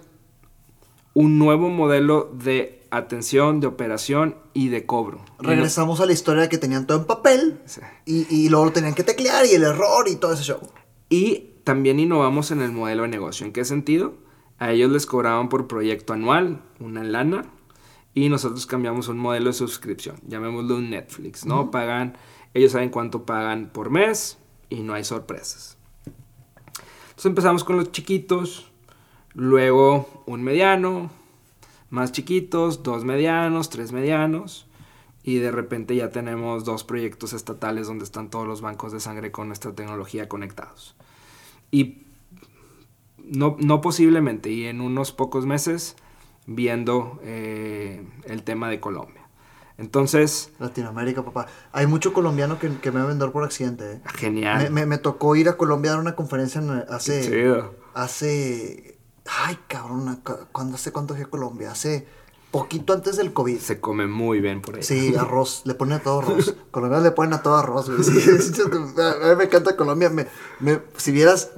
un nuevo modelo de atención, de operación y de cobro. Regresamos a la historia de que tenían todo en papel Sí. y, y luego lo tenían que teclear y el error y todo ese show. Y también innovamos en el modelo de negocio. ¿En qué sentido? A ellos les cobraban por proyecto anual una lana y nosotros cambiamos un modelo de suscripción. Llamémoslo un Netflix, ¿no? Pagan, ellos saben cuánto pagan por mes y no hay sorpresas. Entonces empezamos con los chiquitos, luego un mediano, más chiquitos, dos medianos, tres medianos. Y de repente ya tenemos dos proyectos estatales donde están todos los bancos de sangre con nuestra tecnología conectados. Y no, no posiblemente, y en unos pocos meses, viendo eh, el tema de Colombia. Entonces, Latinoamérica, papá. Hay mucho colombiano que, que me va a vender por accidente. ¿eh? genial. Me, me- me tocó ir a Colombia a dar una conferencia en- hace. Chido. Hace. Ay, cabrón. cu- ¿Cuándo hace cuánto fui a Colombia? Hace poquito antes del COVID. Se come muy bien por ahí. Sí, (laughs) arroz, le ponen a todo arroz. Colombianos le ponen a todo arroz, sí, (laughs) (laughs) a mí me encanta Colombia. Me, me- si vieras,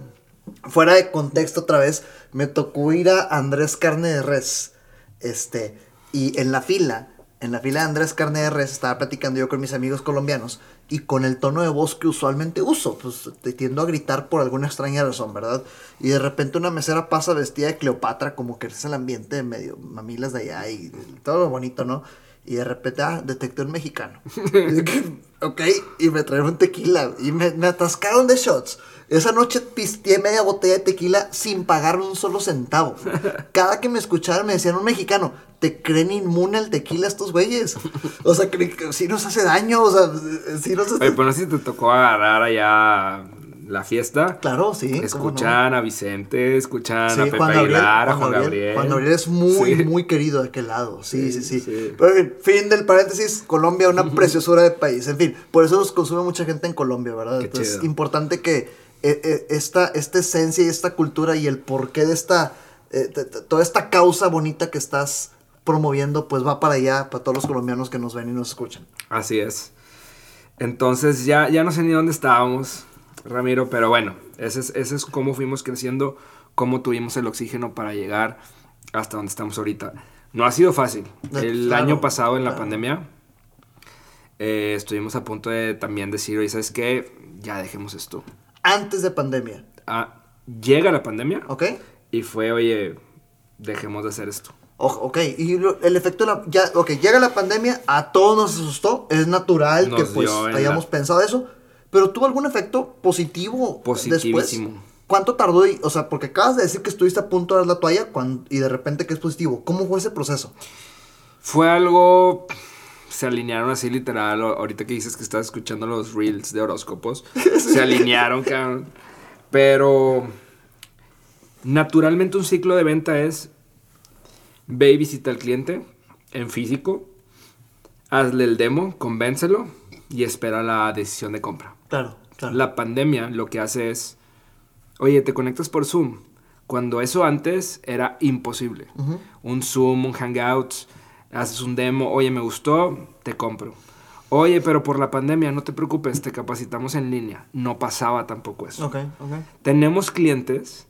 fuera de contexto otra vez, me tocó ir a Andrés Carne de Res. Este, y en la fila, en la fila de Andrés Carne de Res, estaba platicando yo con mis amigos colombianos. Y con el tono de voz que usualmente uso, pues te tiendo a gritar por alguna extraña razón, ¿verdad? Y de repente una mesera pasa vestida de Cleopatra, como que es el ambiente medio mamilas de allá y todo lo bonito, ¿no? Y de repente, ah, detecté un mexicano. (laughs) Y ok, y me trajeron un tequila. Y me, me atascaron de shots. Esa noche pisteé media botella de tequila sin pagar un solo centavo. (laughs) Cada que me escuchaban me decían un mexicano, ¿te creen inmune al tequila estos güeyes? O sea, que, sí nos hace daño, o sea, sí nos hace... Oye, pero no sé si te tocó agarrar allá la fiesta. Claro, sí. ¿cómo no? Escuchan a Vicente, escuchan Sí, a Pepe Juan Gabriel, Aguilar, a Juan Gabriel. Gabriel. Juan Gabriel es muy, Sí. muy querido de aquel lado. Sí, sí, sí. Sí. Pero en fin, fin del paréntesis, Colombia, una preciosura de país. En fin, por eso nos consume mucha gente en Colombia, ¿verdad? Qué Entonces, chido. es importante que esta, esta esencia y esta cultura y el porqué de esta, eh, toda esta causa bonita que estás promoviendo, pues va para allá, para todos los colombianos que nos ven y nos escuchan. Así es. Entonces ya, ya no sé ni dónde estábamos, Ramiro, pero bueno, ese es, ese es cómo fuimos creciendo, cómo tuvimos el oxígeno para llegar hasta donde estamos ahorita. No ha sido fácil. El claro, año pasado en la claro. pandemia eh, estuvimos a punto de también decir, oye, ¿sabes qué? Ya dejemos esto. Antes de pandemia, Ah, llega la pandemia ¿ok? y fue, oye, dejemos de hacer esto. O- ok, y lo- el efecto de la... Ya, ok, llega la pandemia, a todos nos asustó, es natural Nos que pues hayamos la- pensado eso, pero ¿tuvo algún efecto positivo Positivísimo. después? ¿Cuánto tardó? y- o sea, porque acabas de decir que estuviste a punto de dar la toalla y de repente que es positivo. ¿Cómo fue ese proceso? Fue algo. Se alinearon así literal. Ahorita que dices que estás escuchando los reels de horóscopos. (laughs) Se alinearon, cabrón. Pero. Naturalmente, un ciclo de venta es. Ve y visita al cliente en físico. Hazle el demo, convéncelo y espera la decisión de compra. Claro, claro. La pandemia lo que hace es, oye, te conectas por Zoom. Cuando eso antes era imposible. Un Zoom, un Hangouts, haces un demo, oye, me gustó, te compro. Oye, pero por la pandemia, no te preocupes, te capacitamos en línea. No pasaba tampoco eso. Ok, ok. Tenemos clientes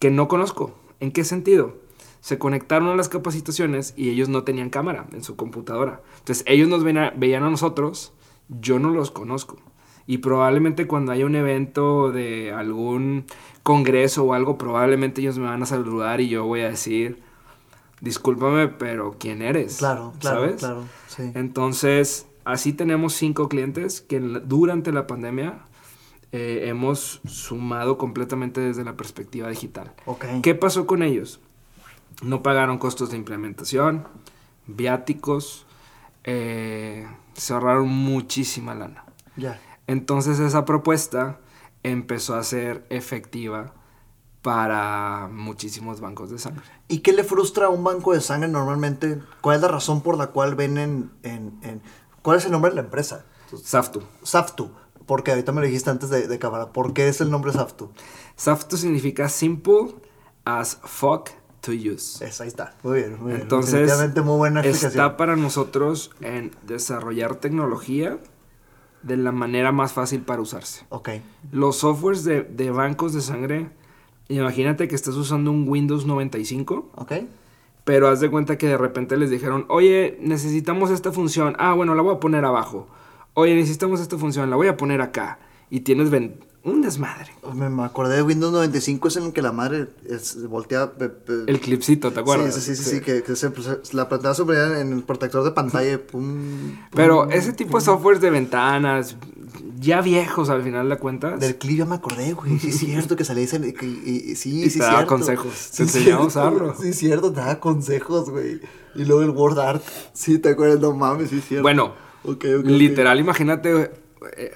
que no conozco. ¿En qué sentido? Se conectaron a las capacitaciones y ellos no tenían cámara en su computadora. Entonces ellos nos ven a- veían a nosotros, yo no los conozco. Y probablemente cuando haya un evento de algún congreso o algo, probablemente ellos me van a saludar y yo voy a decir, discúlpame, pero ¿quién eres? Claro, claro, ¿Sabes? claro. Sí. Entonces, así tenemos cinco clientes que durante la pandemia eh, hemos sumado completamente desde la perspectiva digital. ¿Qué pasó con ellos? No pagaron costos de implementación, viáticos, eh, se ahorraron muchísima lana. Ya. Entonces esa propuesta empezó a ser efectiva para muchísimos bancos de sangre. ¿Y qué le frustra a un banco de sangre normalmente? ¿Cuál es la razón por la cual ven en... en- en- ¿Cuál es el nombre de la empresa? Saftu. Saftu. Porque ahorita me lo dijiste antes de, de cámara. ¿Por qué es el nombre Saftu? Saftu significa simple as fuck to use. Es, ahí está. Muy bien, muy bien. Entonces, muy buena está para nosotros en desarrollar tecnología de la manera más fácil para usarse. Ok. Los softwares de, de bancos de sangre, imagínate que estás usando un Windows 95, Ok. pero haz de cuenta que de repente les dijeron, oye, necesitamos esta función. Ah, bueno, la voy a poner abajo. Oye, necesitamos esta función, la voy a poner acá. Y tienes un desmadre. Me, me acordé de Windows 95, es en el que la madre es, voltea... pe- pe- El clipcito, ¿te acuerdas? Sí, sí, sí, sí, sí, que, que se, pues, la pantalla sobre en el protector de pantalla. pum, Pero ese tipo de softwares de ventanas, ya viejos al final de cuentas. Del clip ya me acordé, güey. Sí, es cierto que salía ese. que- y- y- sí, Y sí, te daba cierto. consejos. Te Sí, enseñaba a usarlo. Sí, cierto, te daba consejos, güey. Y luego el Word Art. Sí, te acuerdas, no mames, sí, cierto. Bueno, Ok, ok, ok. literal, imagínate eh,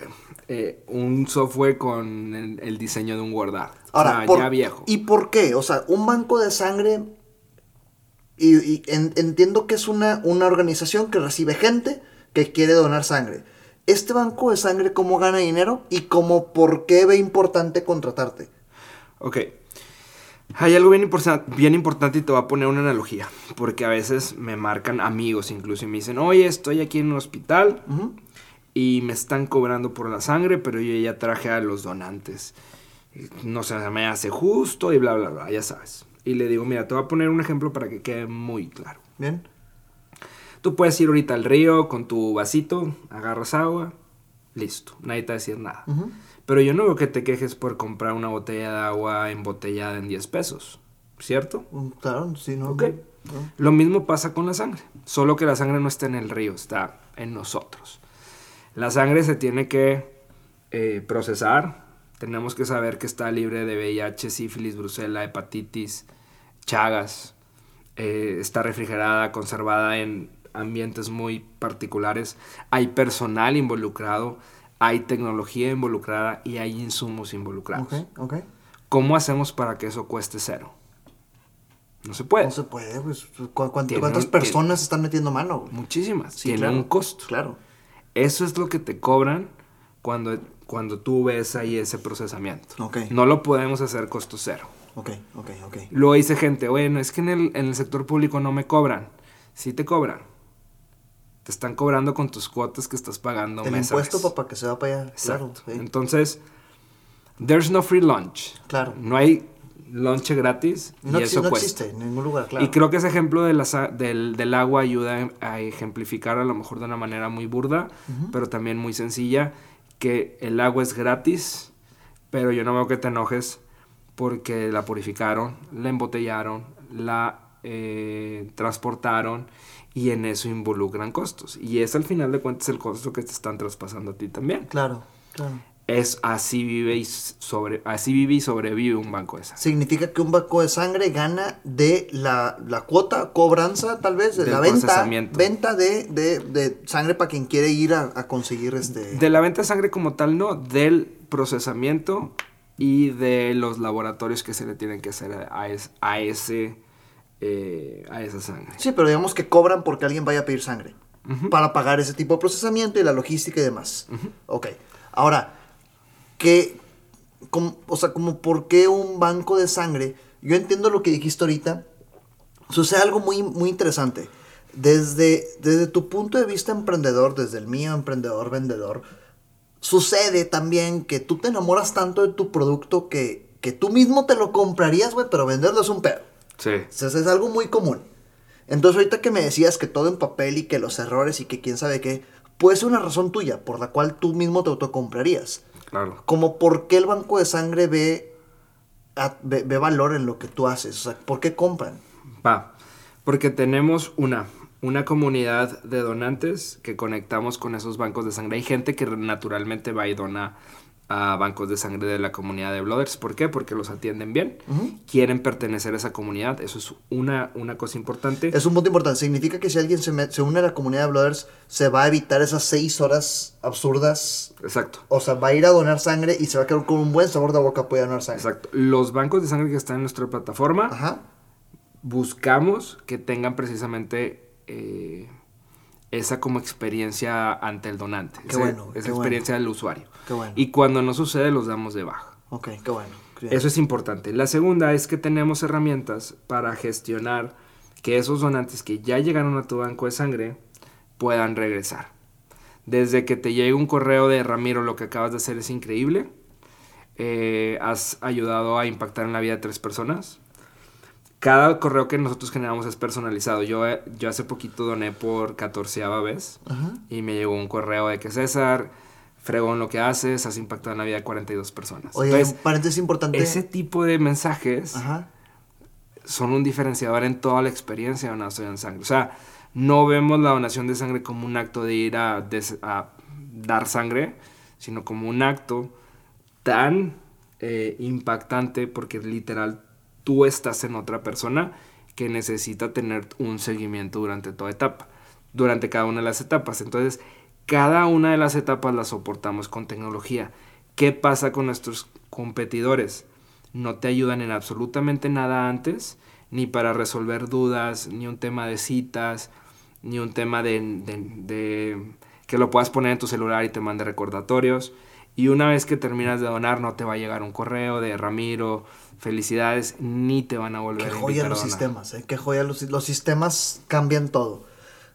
eh, un software con el, el diseño de un Word Art. Ahora, o sea, por- ya viejo. ¿y por qué? O sea, un banco de sangre. Y, y en- entiendo que es una, una organización que recibe gente que quiere donar sangre. ¿Este banco de sangre cómo gana dinero y cómo por qué ve importante contratarte? Ok. Hay algo bien, bien importante y te voy a poner una analogía. Porque a veces me marcan amigos incluso y me dicen, oye, estoy aquí en un hospital. Y me están cobrando por la sangre, pero yo ya traje a los donantes. No se me hace justo y bla, bla, bla, ya sabes. Y le digo, mira, te voy a poner un ejemplo para que quede muy claro. Bien. Tú puedes ir ahorita al río con tu vasito, agarras agua, listo, nadie te va a decir nada. Ujú. Pero yo no veo que te quejes por comprar una botella de agua embotellada en 10 pesos, ¿cierto? Mm, Claro, sí, ¿no? Ok. No. Lo mismo pasa con la sangre, solo que la sangre no está en el río, está en nosotros. La sangre se tiene que eh, procesar, tenemos que saber que está libre de VIH, sífilis, brucela, hepatitis, chagas, eh, está refrigerada, conservada en ambientes muy particulares, hay personal involucrado, hay tecnología involucrada y hay insumos involucrados. ¿Cómo hacemos para que eso cueste cero? No se puede. No se puede, pues. ¿cu- cuánto- Tiene ¿Cuántas personas están metiendo mano? güey? Muchísimas. Sí, Tiene claro. un costo. Claro. Eso es lo que te cobran cuando, cuando tú ves ahí ese procesamiento. Ok. No lo podemos hacer costo cero. Ok, ok, ok. Luego dice gente, bueno, es que en el, en el sector público no me cobran. Sí te cobran. Te están cobrando con tus cuotas que estás pagando El mes impuesto, papá, que se va para allá. Exacto. Claro, sí. Entonces, there's no free lunch. Claro. No hay lunch gratis No, y eso no cuesta. existe en ningún lugar, claro. Y creo que ese ejemplo de la del, del agua ayuda a ejemplificar a lo mejor de una manera muy burda, pero también muy sencilla, que el agua es gratis, pero yo no veo que te enojes porque la purificaron, la embotellaron, la eh, transportaron y en eso involucran costos. Y es al final de cuentas el costo que te están traspasando a ti también. Claro, claro. Es así vive y sobre, así vive y sobrevive un banco de sangre. Significa que un banco de sangre gana de la, la cuota, cobranza, tal vez, de Del la venta, venta de, de, de sangre para quien quiere ir a, a conseguir este... De la venta de sangre como tal, no, del procesamiento y de los laboratorios que se le tienen que hacer a, es- a ese eh, a esa sangre. Sí, pero digamos que cobran porque alguien vaya a pedir sangre. Para pagar ese tipo de procesamiento y la logística y demás. Ok. Ahora, ¿qué, como- o sea, como por qué un banco de sangre? Yo entiendo lo que dijiste ahorita. Sucede algo muy, muy interesante. Desde, desde tu punto de vista emprendedor, desde el mío emprendedor vendedor, sucede también que tú te enamoras tanto de tu producto que, que tú mismo te lo comprarías, güey, pero venderlo es un pedo. Sí. O sea, es algo muy común. Entonces, ahorita que me decías que todo en papel y que los errores y que quién sabe qué, puede ser una razón tuya por la cual tú mismo te autocomprarías. Claro. Como por qué el banco de sangre ve, a- ve, ve valor en lo que tú haces. O sea, ¿por qué compran? Va, porque tenemos una, una comunidad de donantes que conectamos con esos bancos de sangre. Hay gente que naturalmente va y dona a bancos de sangre de la comunidad de Blooders. ¿Por qué? Porque los atienden bien, quieren pertenecer a esa comunidad. Eso es una, una cosa importante. Es un punto importante. Significa que si alguien se, me- se une a la comunidad de Brothers, se va a evitar esas seis horas absurdas. Exacto. O sea, va a ir a donar sangre y se va a quedar con un buen sabor de boca para donar sangre. Exacto. Los bancos de sangre que están en nuestra plataforma, Ajá. buscamos que tengan precisamente eh, esa como experiencia ante el donante. Qué esa, bueno, esa qué bueno. experiencia del usuario. Qué bueno. Y cuando no sucede, los damos de baja. Ok, qué bueno. Bien. Eso es importante. La segunda es que tenemos herramientas para gestionar que esos donantes que ya llegaron a tu banco de sangre puedan regresar. Desde que te llegue un correo de Ramiro, lo que acabas de hacer es increíble. Eh, has ayudado a impactar en la vida de tres personas. Cada correo que nosotros generamos es personalizado. Yo, eh, yo hace poquito doné por catorceava vez Ajá. y me llegó un correo de que César, fregón lo que haces, has impactado en la vida de 42 personas. Oye, Entonces, un paréntesis importante. ese tipo de mensajes Ajá. son un diferenciador en toda la experiencia de donación de sangre. O sea, no vemos la donación de sangre como un acto de ir a, des- a dar sangre, sino como un acto tan eh, impactante porque literal tú estás en otra persona que necesita tener un seguimiento durante toda etapa, durante cada una de las etapas. Entonces, cada una de las etapas las soportamos con tecnología. ¿Qué pasa con nuestros competidores? No te ayudan en absolutamente nada antes, ni para resolver dudas, ni un tema de citas, ni un tema de, de- que lo puedas poner en tu celular y te mande recordatorios. Y una vez que terminas de donar, no te va a llegar un correo de Ramiro, felicidades, ni te van a volver Qué a joya a los sistemas, ¿eh? Qué joya los, los sistemas cambian todo.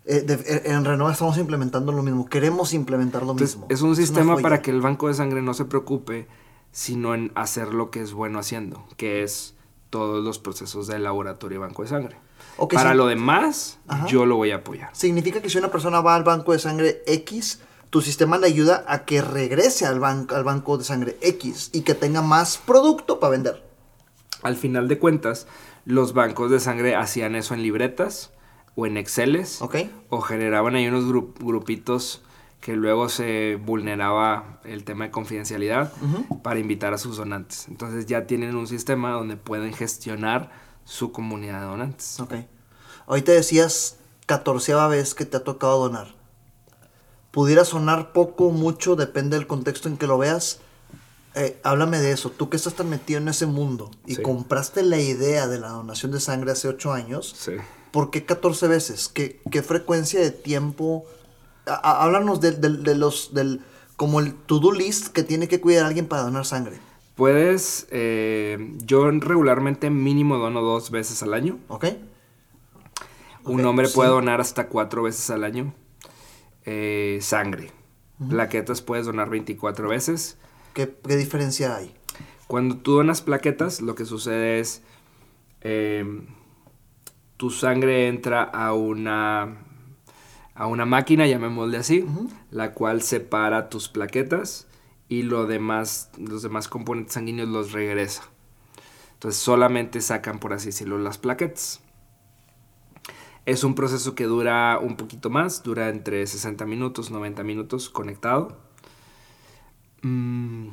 Eh, de- eh, en Renova estamos implementando lo mismo. Queremos implementar lo Entonces, mismo. es un sistema joya. para que el banco de sangre no se preocupe, sino en hacer lo que es bueno haciendo, que es todos los procesos del laboratorio banco de sangre. Ok, Para sí. lo demás, Ajá. yo lo voy a apoyar. Significa que si una persona va al banco de sangre X, tu sistema le ayuda a que regrese al, banco al banco de sangre X y que tenga más producto para vender. Al final de cuentas, los bancos de sangre hacían eso en libretas o en Exceles ¿Ok? o generaban ahí unos gru- grupitos que luego se vulneraba el tema de confidencialidad para invitar a sus donantes. Entonces ya tienen un sistema donde pueden gestionar su comunidad de donantes. Ok. Ahorita decías catorceava vez que te ha tocado donar. Pudiera sonar poco, mucho, depende del contexto en que lo veas. Eh, háblame de eso. Tú que estás tan metido en ese mundo y Sí. compraste la idea de la donación de sangre hace ocho años, Sí. ¿por qué 14 veces? ¿Qué, qué frecuencia de tiempo? A- a- háblanos de, de- de los, del, como el to-do list que tiene que cuidar alguien para donar sangre. Puedes, eh, yo regularmente mínimo dono dos veces al año. ¿Ok? Un hombre sí. puede donar hasta cuatro veces al año eh, sangre. Plaquetas puedes donar 24 veces. ¿Qué, qué diferencia hay? Cuando tú donas plaquetas, lo que sucede es eh, tu sangre entra a una a una máquina, llamémosle así, la cual separa tus plaquetas y lo demás, los demás componentes sanguíneos los regresa. Entonces solamente sacan, por así decirlo, las plaquetas. Es un proceso que dura un poquito más, dura entre 60 minutos, 90 minutos conectado. Mm,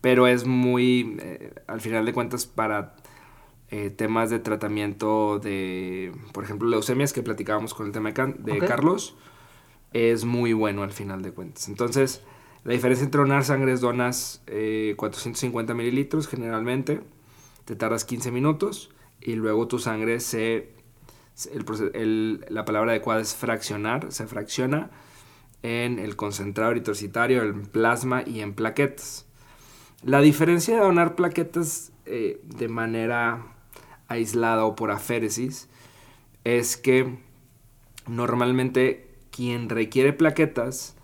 pero es muy, eh, al final de cuentas, para eh, temas de tratamiento de, por ejemplo, leucemias que platicábamos con el tema de, Can- de Ok. Carlos, es muy bueno al final de cuentas. Entonces, la diferencia entre donar sangre es donas eh, 450 mililitros generalmente, te tardas 15 minutos y luego tu sangre se- la palabra adecuada es fraccionar, se fracciona en el concentrado eritrocitario, en plasma y en plaquetas. La diferencia de donar plaquetas eh, de manera aislada o por aféresis es que normalmente quien requiere plaquetas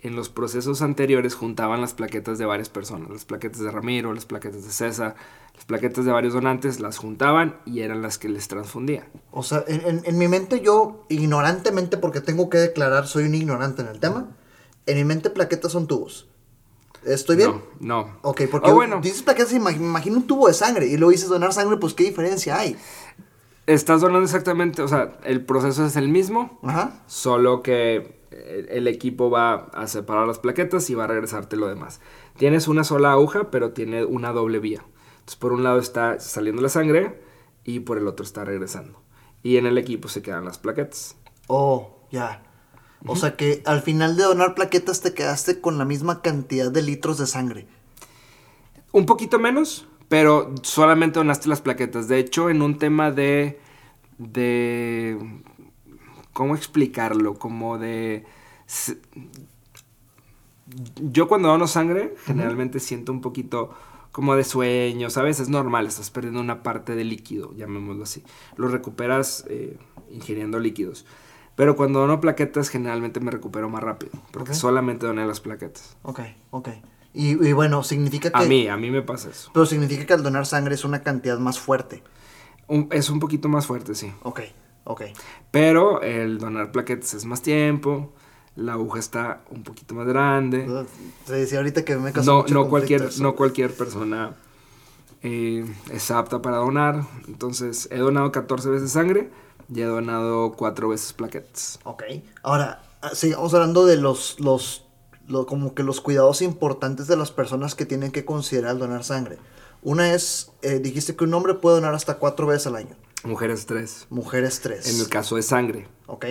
en los procesos anteriores juntaban las plaquetas de varias personas, las plaquetas de Ramiro, las plaquetas de César, las plaquetas de varios donantes, las juntaban y eran las que les transfundían. O sea, en, mi mente yo, ignorantemente, porque tengo que declarar, soy un ignorante en el tema, en mi mente plaquetas son tubos. ¿Estoy bien? No, no. Ok, porque O bueno, dices plaquetas y me imagino un tubo de sangre y luego dices donar sangre, pues qué diferencia hay. estás donando exactamente, o sea, el proceso es el mismo, Ajá. solo que el, el equipo va a separar las plaquetas y va a regresarte lo demás. Tienes una sola aguja, pero tiene una doble vía. Entonces, por un lado está saliendo la sangre y por el otro está regresando. Y en el equipo se quedan las plaquetas. Oh, ya. O sea que al final de donar plaquetas te quedaste con la misma cantidad de litros de sangre. Un poquito menos, pero solamente donaste las plaquetas. De hecho, en un tema de. de. ¿Cómo explicarlo? Como de. Yo cuando dono sangre, generalmente siento un poquito como de sueño, ¿sabes? Es normal, estás perdiendo una parte de líquido, llamémoslo así. Lo recuperas eh, ingiriendo líquidos. Pero cuando dono plaquetas, generalmente me recupero más rápido, porque Ok. solamente doné las plaquetas. Ok, ok. Y, y bueno, significa que... A mí, a mí me pasa eso. Pero significa que al donar sangre es una cantidad más fuerte. Un- es un poquito más fuerte, sí. Ok, ok. Pero el donar plaquetas es más tiempo, la aguja está un poquito más grande. Te decía ahorita que me causó No, mucho no, cualquier, eso. no cualquier persona eh, es apta para donar. Entonces, he donado 14 veces sangre y he donado 4 veces plaquetas. Ok. Ahora, ah, sigamos hablando de los, los, lo- como que los cuidados importantes de las personas que tienen que considerar donar sangre. Una es, eh, dijiste que un hombre puede donar hasta cuatro veces al año. Mujeres 3. Mujeres tres. En el caso de sangre. Ok,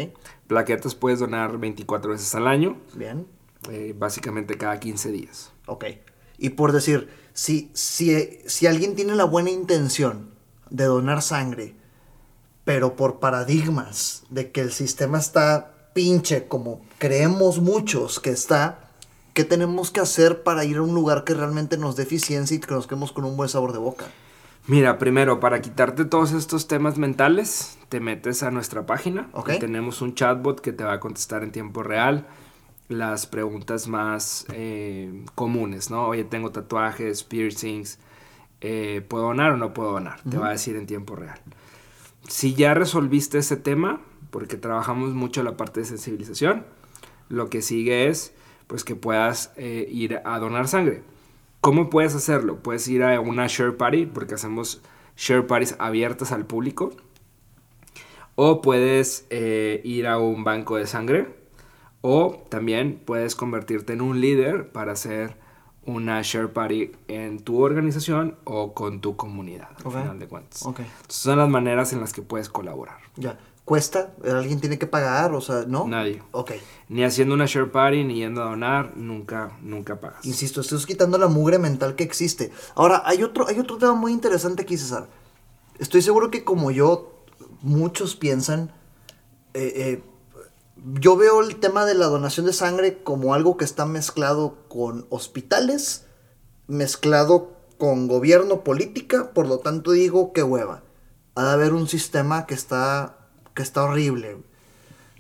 Plaquetas puedes donar 24 veces al año, bien. eh, básicamente cada 15 días. Ok. Y por decir, si, si, si alguien tiene la buena intención de donar sangre, pero por paradigmas de que el sistema está pinche como creemos muchos que está, ¿qué tenemos que hacer para ir a un lugar que realmente nos dé eficiencia y que nos quedemos con un buen sabor de boca? Mira, primero, para quitarte todos estos temas mentales, te metes a nuestra página. Ok. y tenemos un chatbot que te va a contestar en tiempo real las preguntas más eh, comunes, ¿no? Oye, tengo tatuajes, piercings, eh, ¿puedo donar o no puedo donar? Te va a decir en tiempo real. Si ya resolviste ese tema, porque trabajamos mucho la parte de sensibilización, lo que sigue es pues que puedas eh, ir a donar sangre. ¿Cómo puedes hacerlo? Puedes ir a una share party, porque hacemos share parties abiertas al público. O puedes eh, ir a un banco de sangre. O también puedes convertirte en un líder para hacer una share party en tu organización o con tu comunidad, al final de cuentas. Entonces, son las maneras en las que puedes colaborar. Ya. ¿Cuesta? ¿Alguien tiene que pagar? O sea, ¿no? Nadie. Ok. Ni haciendo una share party, ni yendo a donar, nunca, nunca pagas. Insisto, estás quitando la mugre mental que existe. Ahora, hay otro, hay otro tema muy interesante aquí, César. Estoy seguro que como yo, muchos piensan, eh, eh, yo veo el tema de la donación de sangre como algo que está mezclado con hospitales, mezclado con gobierno, política, por lo tanto digo, qué hueva. Ha de haber un sistema que está, que está horrible.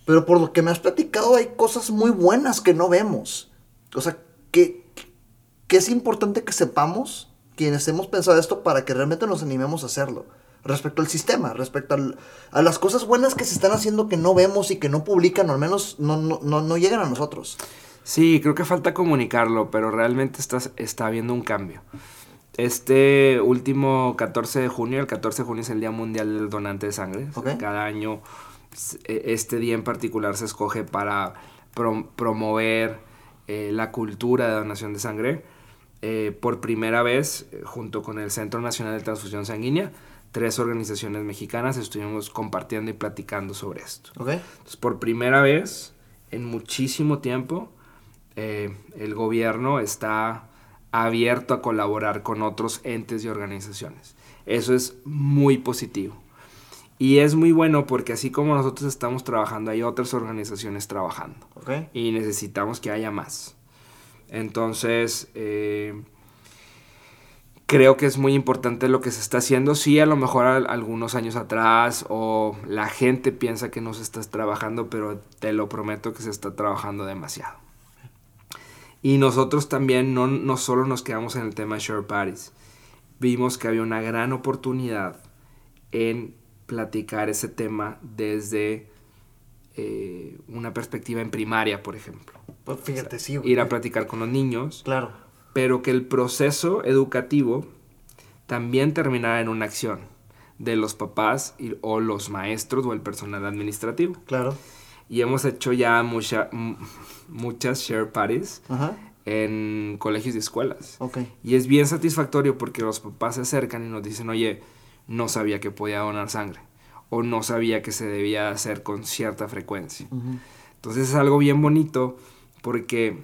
Pero por lo que me has platicado hay cosas muy buenas que no vemos. O sea, que, que es importante que sepamos quienes hemos pensado esto para que realmente nos animemos a hacerlo. Respecto al sistema, respecto al- a las cosas buenas que se están haciendo que no vemos y que no publican, o al menos no, no, no, no llegan a nosotros. Sí, creo que falta comunicarlo, pero realmente está, está habiendo un cambio. Este último 14 de junio, el 14 de junio es el Día Mundial del Donante de Sangre. Ok. Cada año e- este día en particular se escoge para prom- promover eh, la cultura de donación de sangre. Eh, por primera vez, eh, junto con el Centro Nacional de Transfusión Sanguínea, tres organizaciones mexicanas estuvimos compartiendo y platicando sobre esto. ¿Ok? Entonces, por primera vez en muchísimo tiempo, eh, el gobierno está abierto a colaborar con otros entes y organizaciones. Eso es muy positivo. Y es muy bueno porque así como nosotros estamos trabajando, hay otras organizaciones trabajando. Y necesitamos que haya más. Entonces, eh, creo que es muy importante lo que se está haciendo. Sí, a lo mejor al- algunos años atrás o la gente piensa que no se está trabajando, pero te lo prometo que se está trabajando demasiado. Y nosotros también no, no solo nos quedamos en el tema de share parties. Vimos que había una gran oportunidad en platicar ese tema desde eh, una perspectiva en primaria, por ejemplo. Pues fíjate, sí. Ir a platicar con los niños. Claro. Pero que el proceso educativo también terminara en una acción de los papás o los maestros o el personal administrativo. Claro. Y hemos hecho ya mucha, muchas share parties en colegios y escuelas. Okay. Y es bien satisfactorio porque los papás se acercan y nos dicen, oye, no sabía que podía donar sangre o no sabía que se debía hacer con cierta frecuencia. Entonces es algo bien bonito porque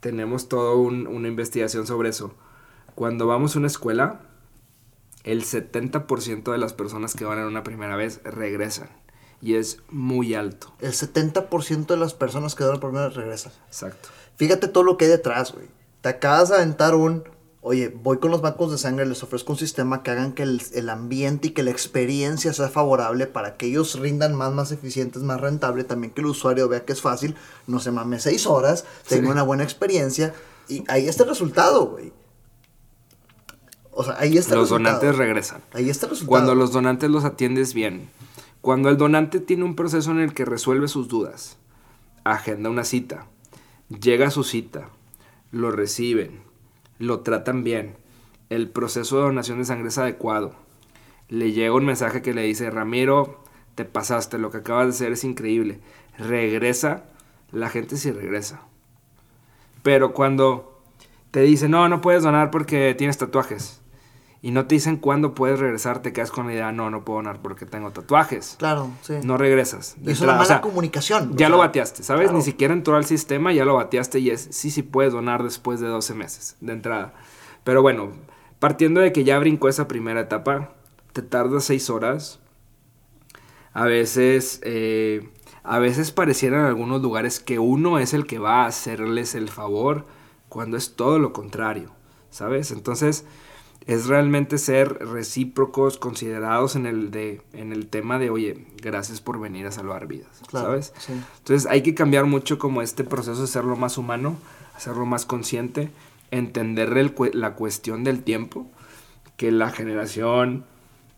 tenemos toda una investigación sobre eso. Cuando vamos a una escuela, el 70% de las personas que van en una primera vez regresan. Y es muy alto. El 70% de las personas que van por primera regresan. Exacto. Fíjate todo lo que hay detrás, güey. Te acabas de aventar un oye, voy con los bancos de sangre, les ofrezco un sistema que hagan que el, ambiente y que la experiencia sea favorable para que ellos rindan más, más eficientes, más rentable, también que el usuario vea que es fácil, no se mame seis horas, tenga una buena experiencia y ahí está el resultado, güey. O sea, ahí está el resultado. Los donantes regresan. Ahí está el resultado. Cuando los donantes los atiendes bien. Cuando el donante tiene un proceso en el que resuelve sus dudas, agenda una cita, llega a su cita, lo reciben, lo tratan bien, el proceso de donación de sangre es adecuado, le llega un mensaje que le dice, Ramiro, te pasaste, lo que acabas de hacer es increíble, regresa, la gente sí regresa. Pero cuando te dicen, no, no puedes donar porque tienes tatuajes, y no te dicen cuándo puedes regresar, te quedas con la idea, no, no puedo donar porque tengo tatuajes. Claro, sí. No regresas. es una mala comunicación. Ya lo bateaste, ¿sabes? Ni siquiera entró al sistema, ya lo bateaste y es, sí, sí puedes donar después de 12 meses de entrada. Pero bueno, partiendo de que ya brincó esa primera etapa, te tardas 6 horas. A veces, eh, a veces parecieran en algunos lugares que uno es el que va a hacerles el favor, cuando es todo lo contrario, ¿sabes? Entonces es realmente ser recíprocos, considerados en el, de, en el tema de, oye, gracias por venir a salvar vidas, ¿sabes? Entonces hay que cambiar mucho como este proceso de hacerlo más humano, hacerlo más consciente, entender la cuestión del tiempo, que la generación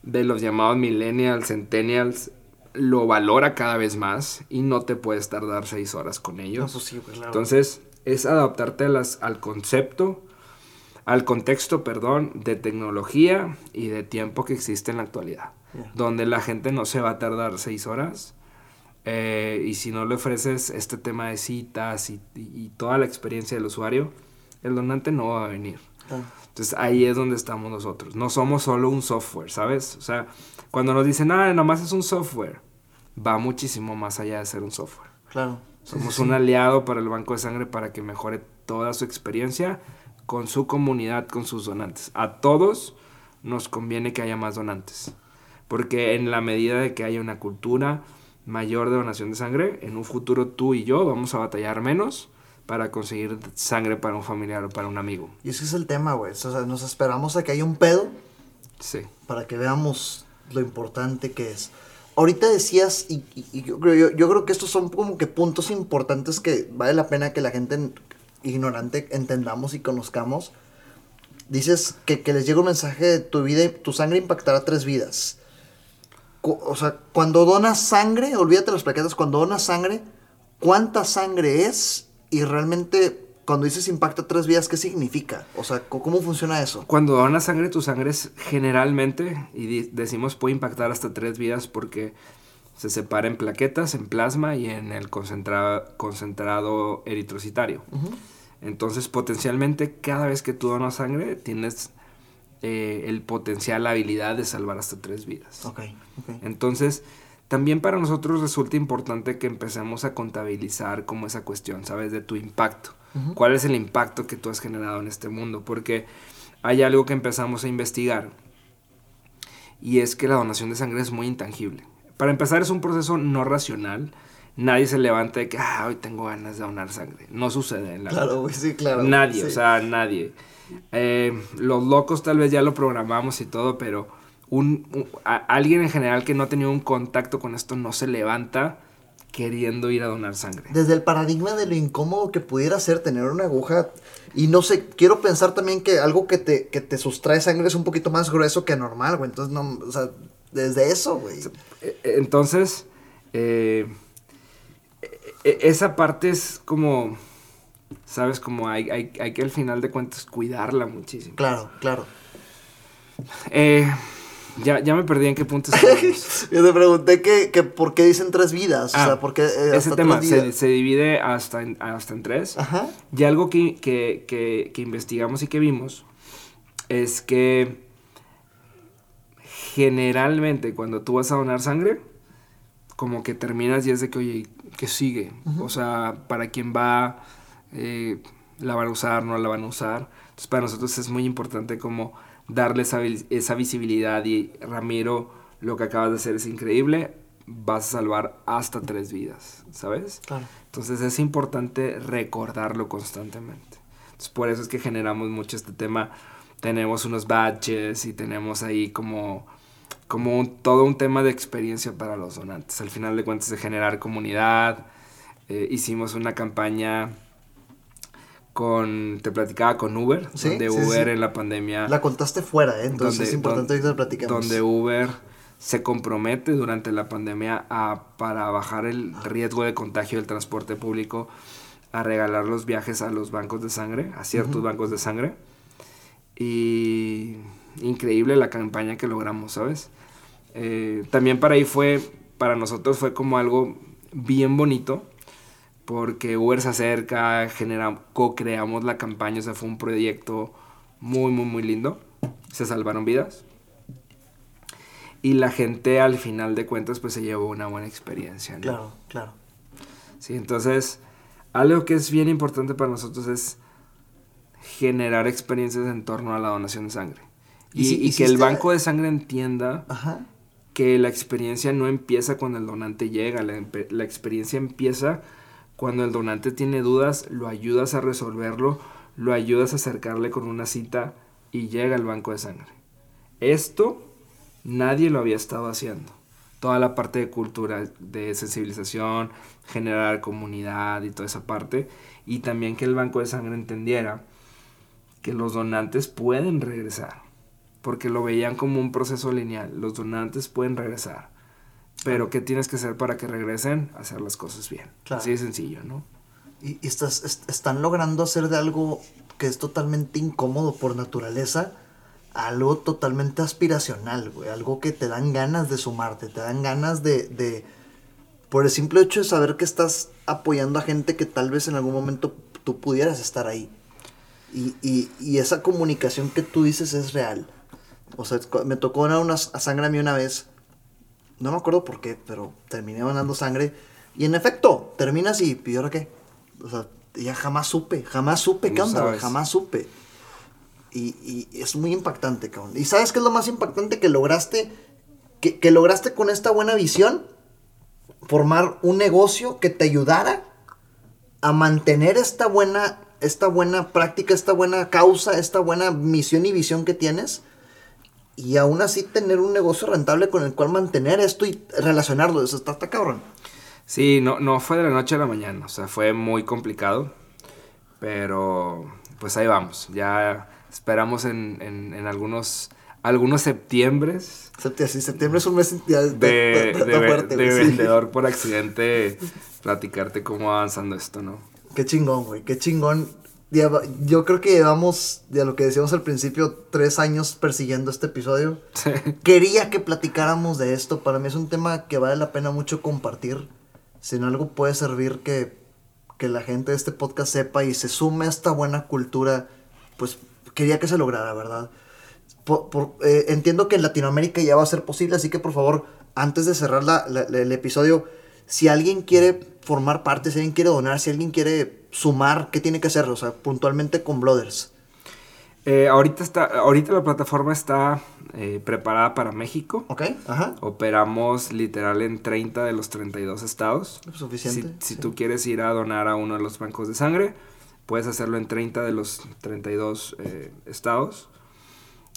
de los llamados millennials, centennials, lo valora cada vez más y no te puedes tardar seis horas con ellos. Pues Entonces es adaptarte a las, al concepto, al contexto, perdón, de tecnología y de tiempo que existe en la actualidad, donde la gente no se va a tardar seis horas. Eh, y si no le ofreces este tema de citas y, toda la experiencia del usuario, el donante no va a venir. Entonces ahí es donde estamos nosotros. No somos solo un software, ¿sabes? O sea, cuando nos dicen, ah, nomás es un software, va muchísimo más allá de ser un software. Claro. Somos un aliado para el banco de sangre para que mejore toda su experiencia con su comunidad, con sus donantes. A todos nos conviene que haya más donantes. Porque en la medida de que haya una cultura mayor de donación de sangre, en un futuro tú y yo vamos a batallar menos para conseguir sangre para un familiar o para un amigo. Y ese es el tema, güey. O sea, nos esperamos a que haya un pedo. Sí. Para que veamos lo importante que es. Ahorita decías, y, yo, yo, yo, creo que estos son como que puntos importantes que vale la pena que la gente ignorante entendamos y conozcamos. Dices que, les llega un mensaje de tu vida tu sangre impactará tres vidas. O sea, cuando donas sangre, olvídate las plaquetas, cuando donas sangre, ¿cuánta sangre es? Y realmente, cuando dices impacta tres vidas, ¿qué significa? O sea, ¿cómo funciona eso? Cuando donas sangre, tu sangre es generalmente, y decimos puede impactar hasta tres vidas porque se separa en plaquetas, en plasma y en el concentrado, concentrado eritrocitario. Entonces, potencialmente, cada vez que tú donas sangre, tienes eh, el potencial, la habilidad de salvar hasta tres vidas. Entonces, también para nosotros resulta importante que empecemos a contabilizar como esa cuestión, ¿sabes? De tu impacto. ¿Cuál es el impacto que tú has generado en este mundo? Porque hay algo que empezamos a investigar y es que la donación de sangre es muy intangible. Para empezar, es un proceso no racional. Nadie se levanta de que, ah, hoy tengo ganas de donar sangre. No sucede en la Claro, güey, sí, claro. Nadie, o sea, nadie. Eh, los locos tal vez ya lo programamos y todo, pero un, alguien en general que no ha tenido un contacto con esto no se levanta queriendo ir a donar sangre. Desde el paradigma de lo incómodo que pudiera ser tener una aguja. Y no sé, quiero pensar también que algo que te, que te sustrae sangre es un poquito más grueso que normal, güey. Entonces, no, o sea, desde eso, güey. Eh, eh, Entonces, eh, e- esa parte es como, sabes, como hay, hay, hay que al final de cuentas cuidarla muchísimo. Claro, claro. Eh, ya, ya me perdí en qué punto. (laughs) Yo te pregunté que, que por qué dicen tres vidas. o Ah, sea, por qué. eh, Ese tema se, divide hasta en, hasta en tres. Ajá. Y algo que, que, que, que investigamos y que vimos es que generalmente cuando tú vas a donar sangre, como que terminas y es de que, oye, ¿qué sigue? O sea, para quién va, eh, la van a usar, no la van a usar. Entonces, para nosotros es muy importante como darle esa, esa visibilidad y Ramiro, lo que acabas de hacer es increíble, vas a salvar hasta tres vidas, ¿sabes? Claro. Entonces es importante recordarlo constantemente. Entonces por eso es que generamos mucho este tema. Tenemos unos badges y tenemos ahí como, como un- todo un tema de experiencia para los donantes. Al final de cuentas de generar comunidad. Eh, hicimos una campaña con, te platicaba con Uber, Sí, donde sí, Uber sí. en la pandemia La contaste fuera, ¿eh? Entonces donde- es importante don- que te platiquemos. donde Uber se compromete durante la pandemia a, para bajar el riesgo de contagio del transporte público a regalar los viajes a los bancos de sangre, a ciertos bancos de sangre. Y increíble la campaña que logramos, ¿sabes? Eh, también para ahí fue, para nosotros fue como algo bien bonito, porque Uber se acerca, co-creamos la campaña, o sea, fue un proyecto muy, muy, muy lindo. Se salvaron vidas. Y la gente al final de cuentas pues se llevó una buena experiencia, ¿no? Claro, claro. Sí, entonces, algo que es bien importante para nosotros es generar experiencias en torno a la donación de sangre. Y Y, si- y que el banco de sangre entienda Ajá. Que la experiencia no empieza cuando el donante llega, la, experiencia empieza cuando el donante tiene dudas, lo ayudas a resolverlo, lo ayudas a acercarle con una cita y llega al banco de sangre. Esto nadie lo había estado haciendo. Toda la parte de cultura, de sensibilización, generar comunidad y toda esa parte. Y también que el banco de sangre entendiera que los donantes pueden regresar. Porque lo veían como un proceso lineal. Los donantes pueden regresar. Pero ¿qué tienes que hacer para que regresen? Hacer las cosas bien. Claro. Así de sencillo, ¿no? Y, y estás, est- están logrando hacer de algo que es totalmente incómodo por naturaleza, algo totalmente aspiracional, güey. Algo que te dan ganas de sumarte, te dan ganas de, de... Por el simple hecho de saber que estás apoyando a gente que tal vez en algún momento tú pudieras estar ahí. Y, y, y esa comunicación que tú dices es real. O sea, me tocó donar una sangre a mí una vez. No me acuerdo por qué, pero terminé donando sangre. Y en efecto, terminas y, ¿y ahora qué? O sea, ya jamás supe, jamás supe No jamás supe. Y, y es muy impactante, cabrón. ¿Y sabes qué es lo más impactante que lograste? Que, que lograste con esta buena visión formar un negocio que te ayudara a mantener esta buena, esta buena práctica, esta buena causa, esta buena misión y visión que tienes. Y aún así tener un negocio rentable con el cual mantener esto y relacionarlo. Eso está, está cabrón. Sí, no, no fue de la noche a la mañana, o sea, fue muy complicado, pero pues ahí vamos, ya esperamos en, en, en algunos, algunos septiembres Septi- sí, septiembre es un mes de, de de sí. vendedor por (laughs) accidente platicarte cómo va avanzando esto, ¿no? Qué chingón, güey, qué chingón. Yo creo que llevamos, de lo que decíamos al principio, tres años persiguiendo este episodio. Quería que platicáramos de esto. Para mí es un tema que vale la pena mucho compartir. Si en algo puede servir que, que la gente de este podcast sepa y se sume a esta buena cultura, pues quería que se lograra, ¿verdad? Por- por- eh, entiendo que en Latinoamérica ya va a ser posible, así que por favor, antes de cerrar la- la- la- el episodio, si alguien quiere formar parte, si alguien quiere donar, si alguien quiere sumar, ¿qué tiene que hacer? O sea, puntualmente con Blooders. Eh, ahorita, está, ahorita la plataforma está eh, preparada para México. ¿Ok? Ajá. Operamos literal en 30 de los 32 estados. Suficiente. Si, si sí. tú quieres ir a donar a uno de los bancos de sangre, puedes hacerlo en 30 de los 32 eh, estados.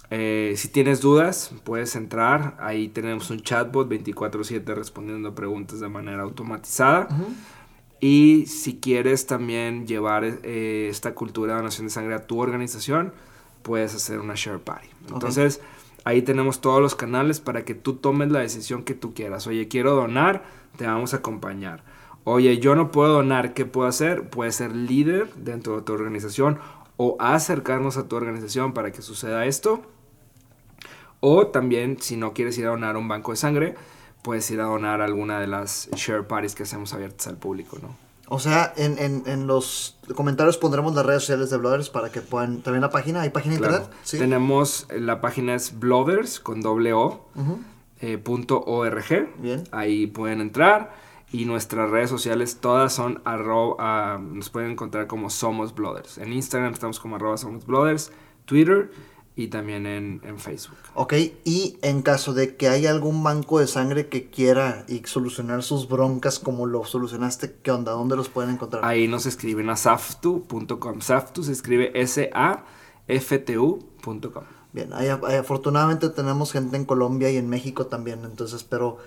Eh, si tienes dudas, puedes entrar. Ahí tenemos un chatbot 24/7 respondiendo preguntas de manera automatizada. Y si quieres también llevar eh, esta cultura de donación de sangre a tu organización, puedes hacer una share party. Entonces, ahí tenemos todos los canales para que tú tomes la decisión que tú quieras. Oye, quiero donar, te vamos a acompañar. Oye, yo no puedo donar, ¿qué puedo hacer? Puedes ser líder dentro de tu organización o acercarnos a tu organización para que suceda esto. O también, si no quieres ir a donar a un banco de sangre, puedes ir a donar alguna de las share parties que hacemos abiertas al público, ¿no? O sea, en, en, en, los comentarios pondremos las redes sociales de Blooders para que puedan. También la página, ¿hay página de internet? ¿Sí? Tenemos, la página es Blooders con doble O, eh, punto org. Bien. Ahí pueden entrar. Y nuestras redes sociales todas son arroba, ah, nos pueden encontrar como Somos Blooders. En Instagram estamos como arroba Somos Blooders, Twitter y también en, en, Facebook. Ok, y en caso de que haya algún banco de sangre que quiera y solucionar sus broncas como lo solucionaste, ¿qué onda? ¿Dónde los pueden encontrar? Ahí nos escriben a saftu.com. Saftu se escribe S-A-F-T-U.com. Bien, ahí, ahí, afortunadamente tenemos gente en Colombia y en México también, entonces espero...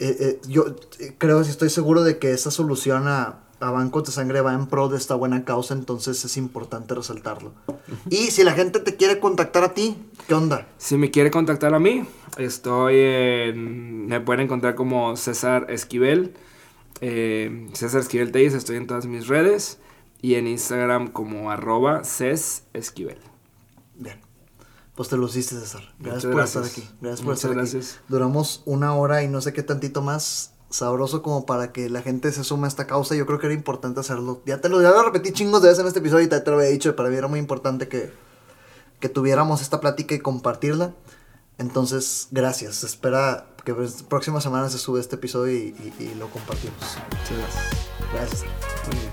Eh, eh, yo creo, estoy seguro de que esa solución a, a bancos de sangre va en pro de esta buena causa, entonces es importante resaltarlo. Y si la gente te quiere contactar a ti, ¿qué onda? Si me quiere contactar a mí, estoy en, me pueden encontrar como César Esquivel, eh, César Esquivel Telles, estoy en todas mis redes y en Instagram como arroba Cés Esquivel. Bien. Pues te lo hiciste, César. Gracias por gracias. estar aquí. Gracias por Muchas estar gracias. aquí. Duramos una hora y no sé qué tantito más sabroso como para que la gente se sume a esta causa. Yo creo que era importante hacerlo. Ya te lo, ya lo repetí chingos de veces en este episodio y te, te lo había dicho. Para mí era muy importante que, que tuviéramos esta plática y compartirla. Entonces, gracias. Espera que pues, próxima semana se sube este episodio y, y, y lo compartimos. Muchas gracias. Gracias.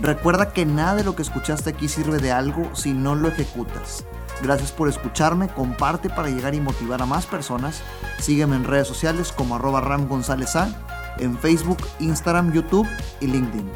Recuerda que nada de lo que escuchaste aquí sirve de algo si no lo ejecutas. Gracias por escucharme, comparte para llegar y motivar a más personas. Sígueme en redes sociales como arroba Ram en Facebook, Instagram, YouTube y LinkedIn.